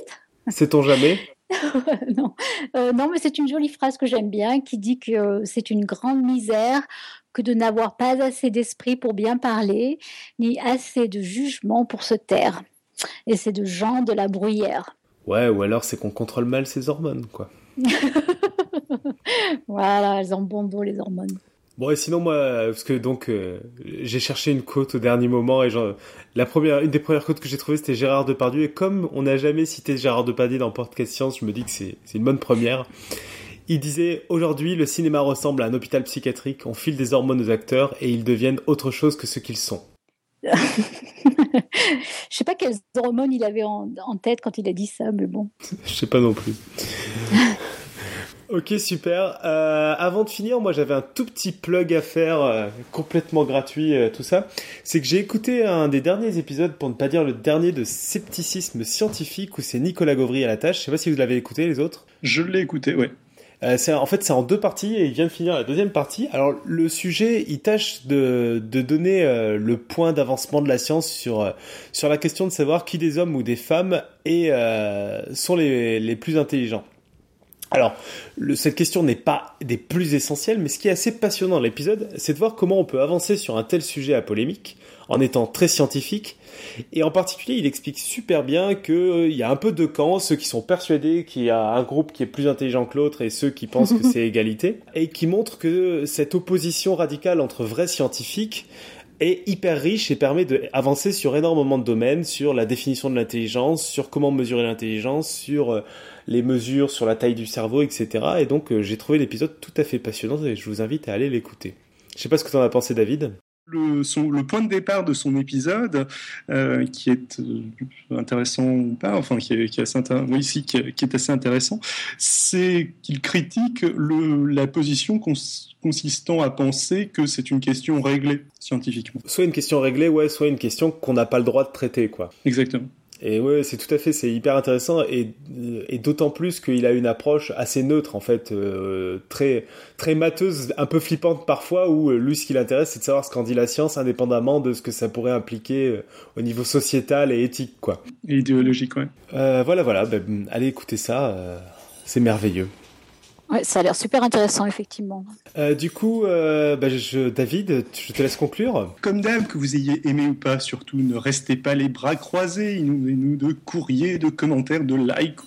Sait-on jamais? non. Euh, non, mais c'est une jolie phrase que j'aime bien qui dit que c'est une grande misère que de n'avoir pas assez d'esprit pour bien parler, ni assez de jugement pour se taire. Et c'est de Jean de la Bruyère. Ouais, ou alors c'est qu'on contrôle mal ses hormones, quoi. voilà, elles ont bon dos, les hormones. Bon, et sinon, moi, parce que donc, euh, j'ai cherché une côte au dernier moment et genre, la première, une des premières côtes que j'ai trouvées, c'était Gérard Depardieu. Et comme on n'a jamais cité Gérard Depardieu dans Podcast Science, je me dis que c'est une bonne première. Il disait Aujourd'hui, le cinéma ressemble à un hôpital psychiatrique. On file des hormones aux acteurs et ils deviennent autre chose que ce qu'ils sont. je sais pas quelles hormones il avait en, en, tête quand il a dit ça, mais bon. je sais pas non plus. Ok, super. Euh, avant de finir, moi j'avais un tout petit plug à faire, euh, complètement gratuit, euh, tout ça. C'est que j'ai écouté un des derniers épisodes, pour ne pas dire le dernier, de Scepticisme scientifique, où c'est Nicolas Gauvry à la tâche. Je sais pas si vous l'avez écouté, les autres. Je l'ai écouté, ouais. c'est en fait c'est en deux parties et il vient de finir la deuxième partie. Alors le sujet, il tâche de, de donner le point d'avancement de la science sur sur la question de savoir qui des hommes ou des femmes et sont les, les plus intelligents. Alors, cette question n'est pas des plus essentielles, mais ce qui est assez passionnant dans l'épisode, c'est de voir comment on peut avancer sur un tel sujet à polémique en étant très scientifique. Et en particulier, il explique super bien qu'il euh, y a un peu de camps, ceux qui sont persuadés qu'il y a un groupe qui est plus intelligent que l'autre et ceux qui pensent que c'est égalité, et qui montre que cette opposition radicale entre vrais scientifiques est hyper riche et permet d'avancer sur énormément de domaines, sur la définition de l'intelligence, sur comment mesurer l'intelligence, sur euh, les mesures sur la taille du cerveau, etc. Et donc euh, j'ai trouvé l'épisode tout à fait passionnant et je vous invite à aller l'écouter. Je sais pas ce que tu en as pensé David le, le, point de départ de son épisode, euh, qui est euh, intéressant ou pas, enfin qui est, assez, oui, qui, est assez intéressant, c'est qu'il critique le, la position consistant à penser que c'est une question réglée scientifiquement. Soit une question réglée, ouais, soit une question qu'on n'a pas le droit de traiter, quoi. Exactement. Et ouais, c'est tout à fait, c'est hyper intéressant et, et d'autant plus qu'il a une approche assez neutre en fait, euh, très très mateuse, un peu flippante parfois, où euh, lui ce qui l'intéresse c'est de savoir ce qu'en dit la science indépendamment de ce que ça pourrait impliquer euh, au niveau sociétal et éthique quoi. Et idéologique ouais. voilà voilà, ben, allez écouter ça, c'est merveilleux. Ouais, ça a l'air super intéressant, effectivement. Euh, du coup, euh, bah, je, David, je te laisse conclure. Comme d'hab, que vous ayez aimé ou pas, surtout ne restez pas les bras croisés. Inondez-nous de courriers, de commentaires, de likes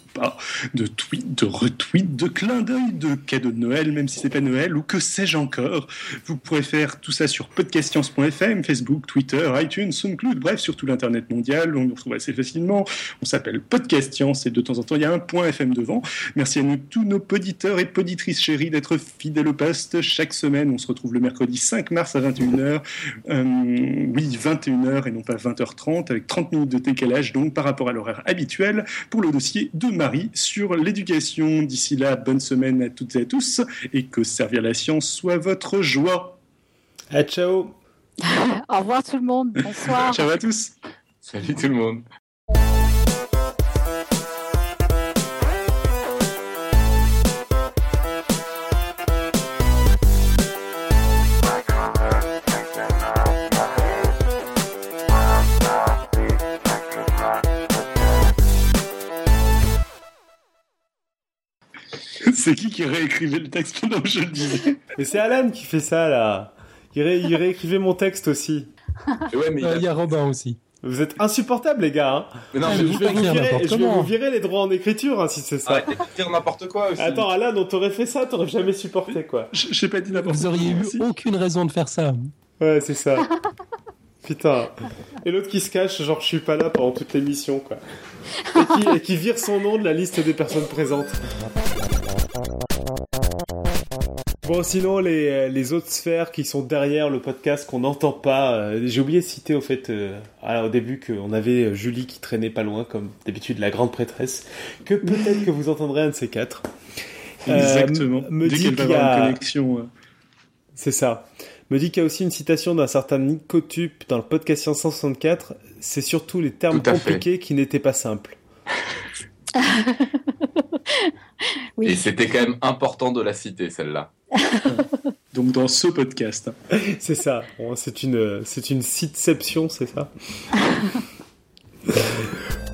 de tweets, de retweets, de clins d'œil, de cadeaux de Noël, même si c'est pas Noël, ou que sais-je encore. Vous pourrez faire tout ça sur podcastance.fm, Facebook, Twitter, iTunes, SoundCloud, bref, sur tout l'internet mondial. On nous retrouve assez facilement. On s'appelle Podcast et de temps en temps, il y a un point FM devant. Merci à nous, tous nos poditeurs et poditrices chéris, d'être fidèles au poste. Chaque semaine, on se retrouve le mercredi 5 mars à 21h. Euh, oui, 21h et non pas 20h30, avec 30 minutes de décalage, donc par rapport à l'horaire habituel, pour le dossier de mars sur l'éducation. D'ici là, bonne semaine à toutes et à tous et que servir la science soit votre joie. À ciao. Au revoir tout le monde. Bonsoir. ciao à tous. Salut tout le monde. C'est qui qui réécrivait le texte pendant que je le disais Mais c'est Alan qui fait ça là. Il, ré- il réécrivait mon texte aussi. Ouais, mais il Euh, a- Il y a Robin aussi. Vous êtes insupportables les gars. hein. mais non, Ah, Je vous vais, vous virer, n'importe je vais comment. vous virer les droits en écriture hein, si c'est ça. de dire n'importe quoi aussi. Attends Alan, on t'aurait fait ça, t'aurais jamais supporté quoi. Je- J'ai pas dit n'importe Vous quoi. auriez eu aussi. aucune raison de faire ça. Ouais, c'est ça. Putain. Et l'autre qui se cache, genre je suis pas là pendant toute l'émission, quoi. Et qui, et qui vire son nom de la liste des personnes présentes. Bon, sinon, les, les autres sphères qui sont derrière le podcast qu'on n'entend pas, euh, j'ai oublié de citer au fait euh, ah, au début qu'on avait Julie qui traînait pas loin, comme d'habitude la grande prêtresse, que peut-être que vous entendrez un de ces quatre. Euh, Exactement. me Dès dit qu'il y avoir a- une connexion. euh, C'est ça. Me dit qu'il y a aussi une citation d'un certain Nicotube dans le podcast 564. C'est surtout les termes fait. compliqués qui n'étaient pas simples. Oui. Et c'était quand même important de la citer, celle-là. Donc dans ce podcast. c'est ça. C'est une, c'est une siteception, c'est ça?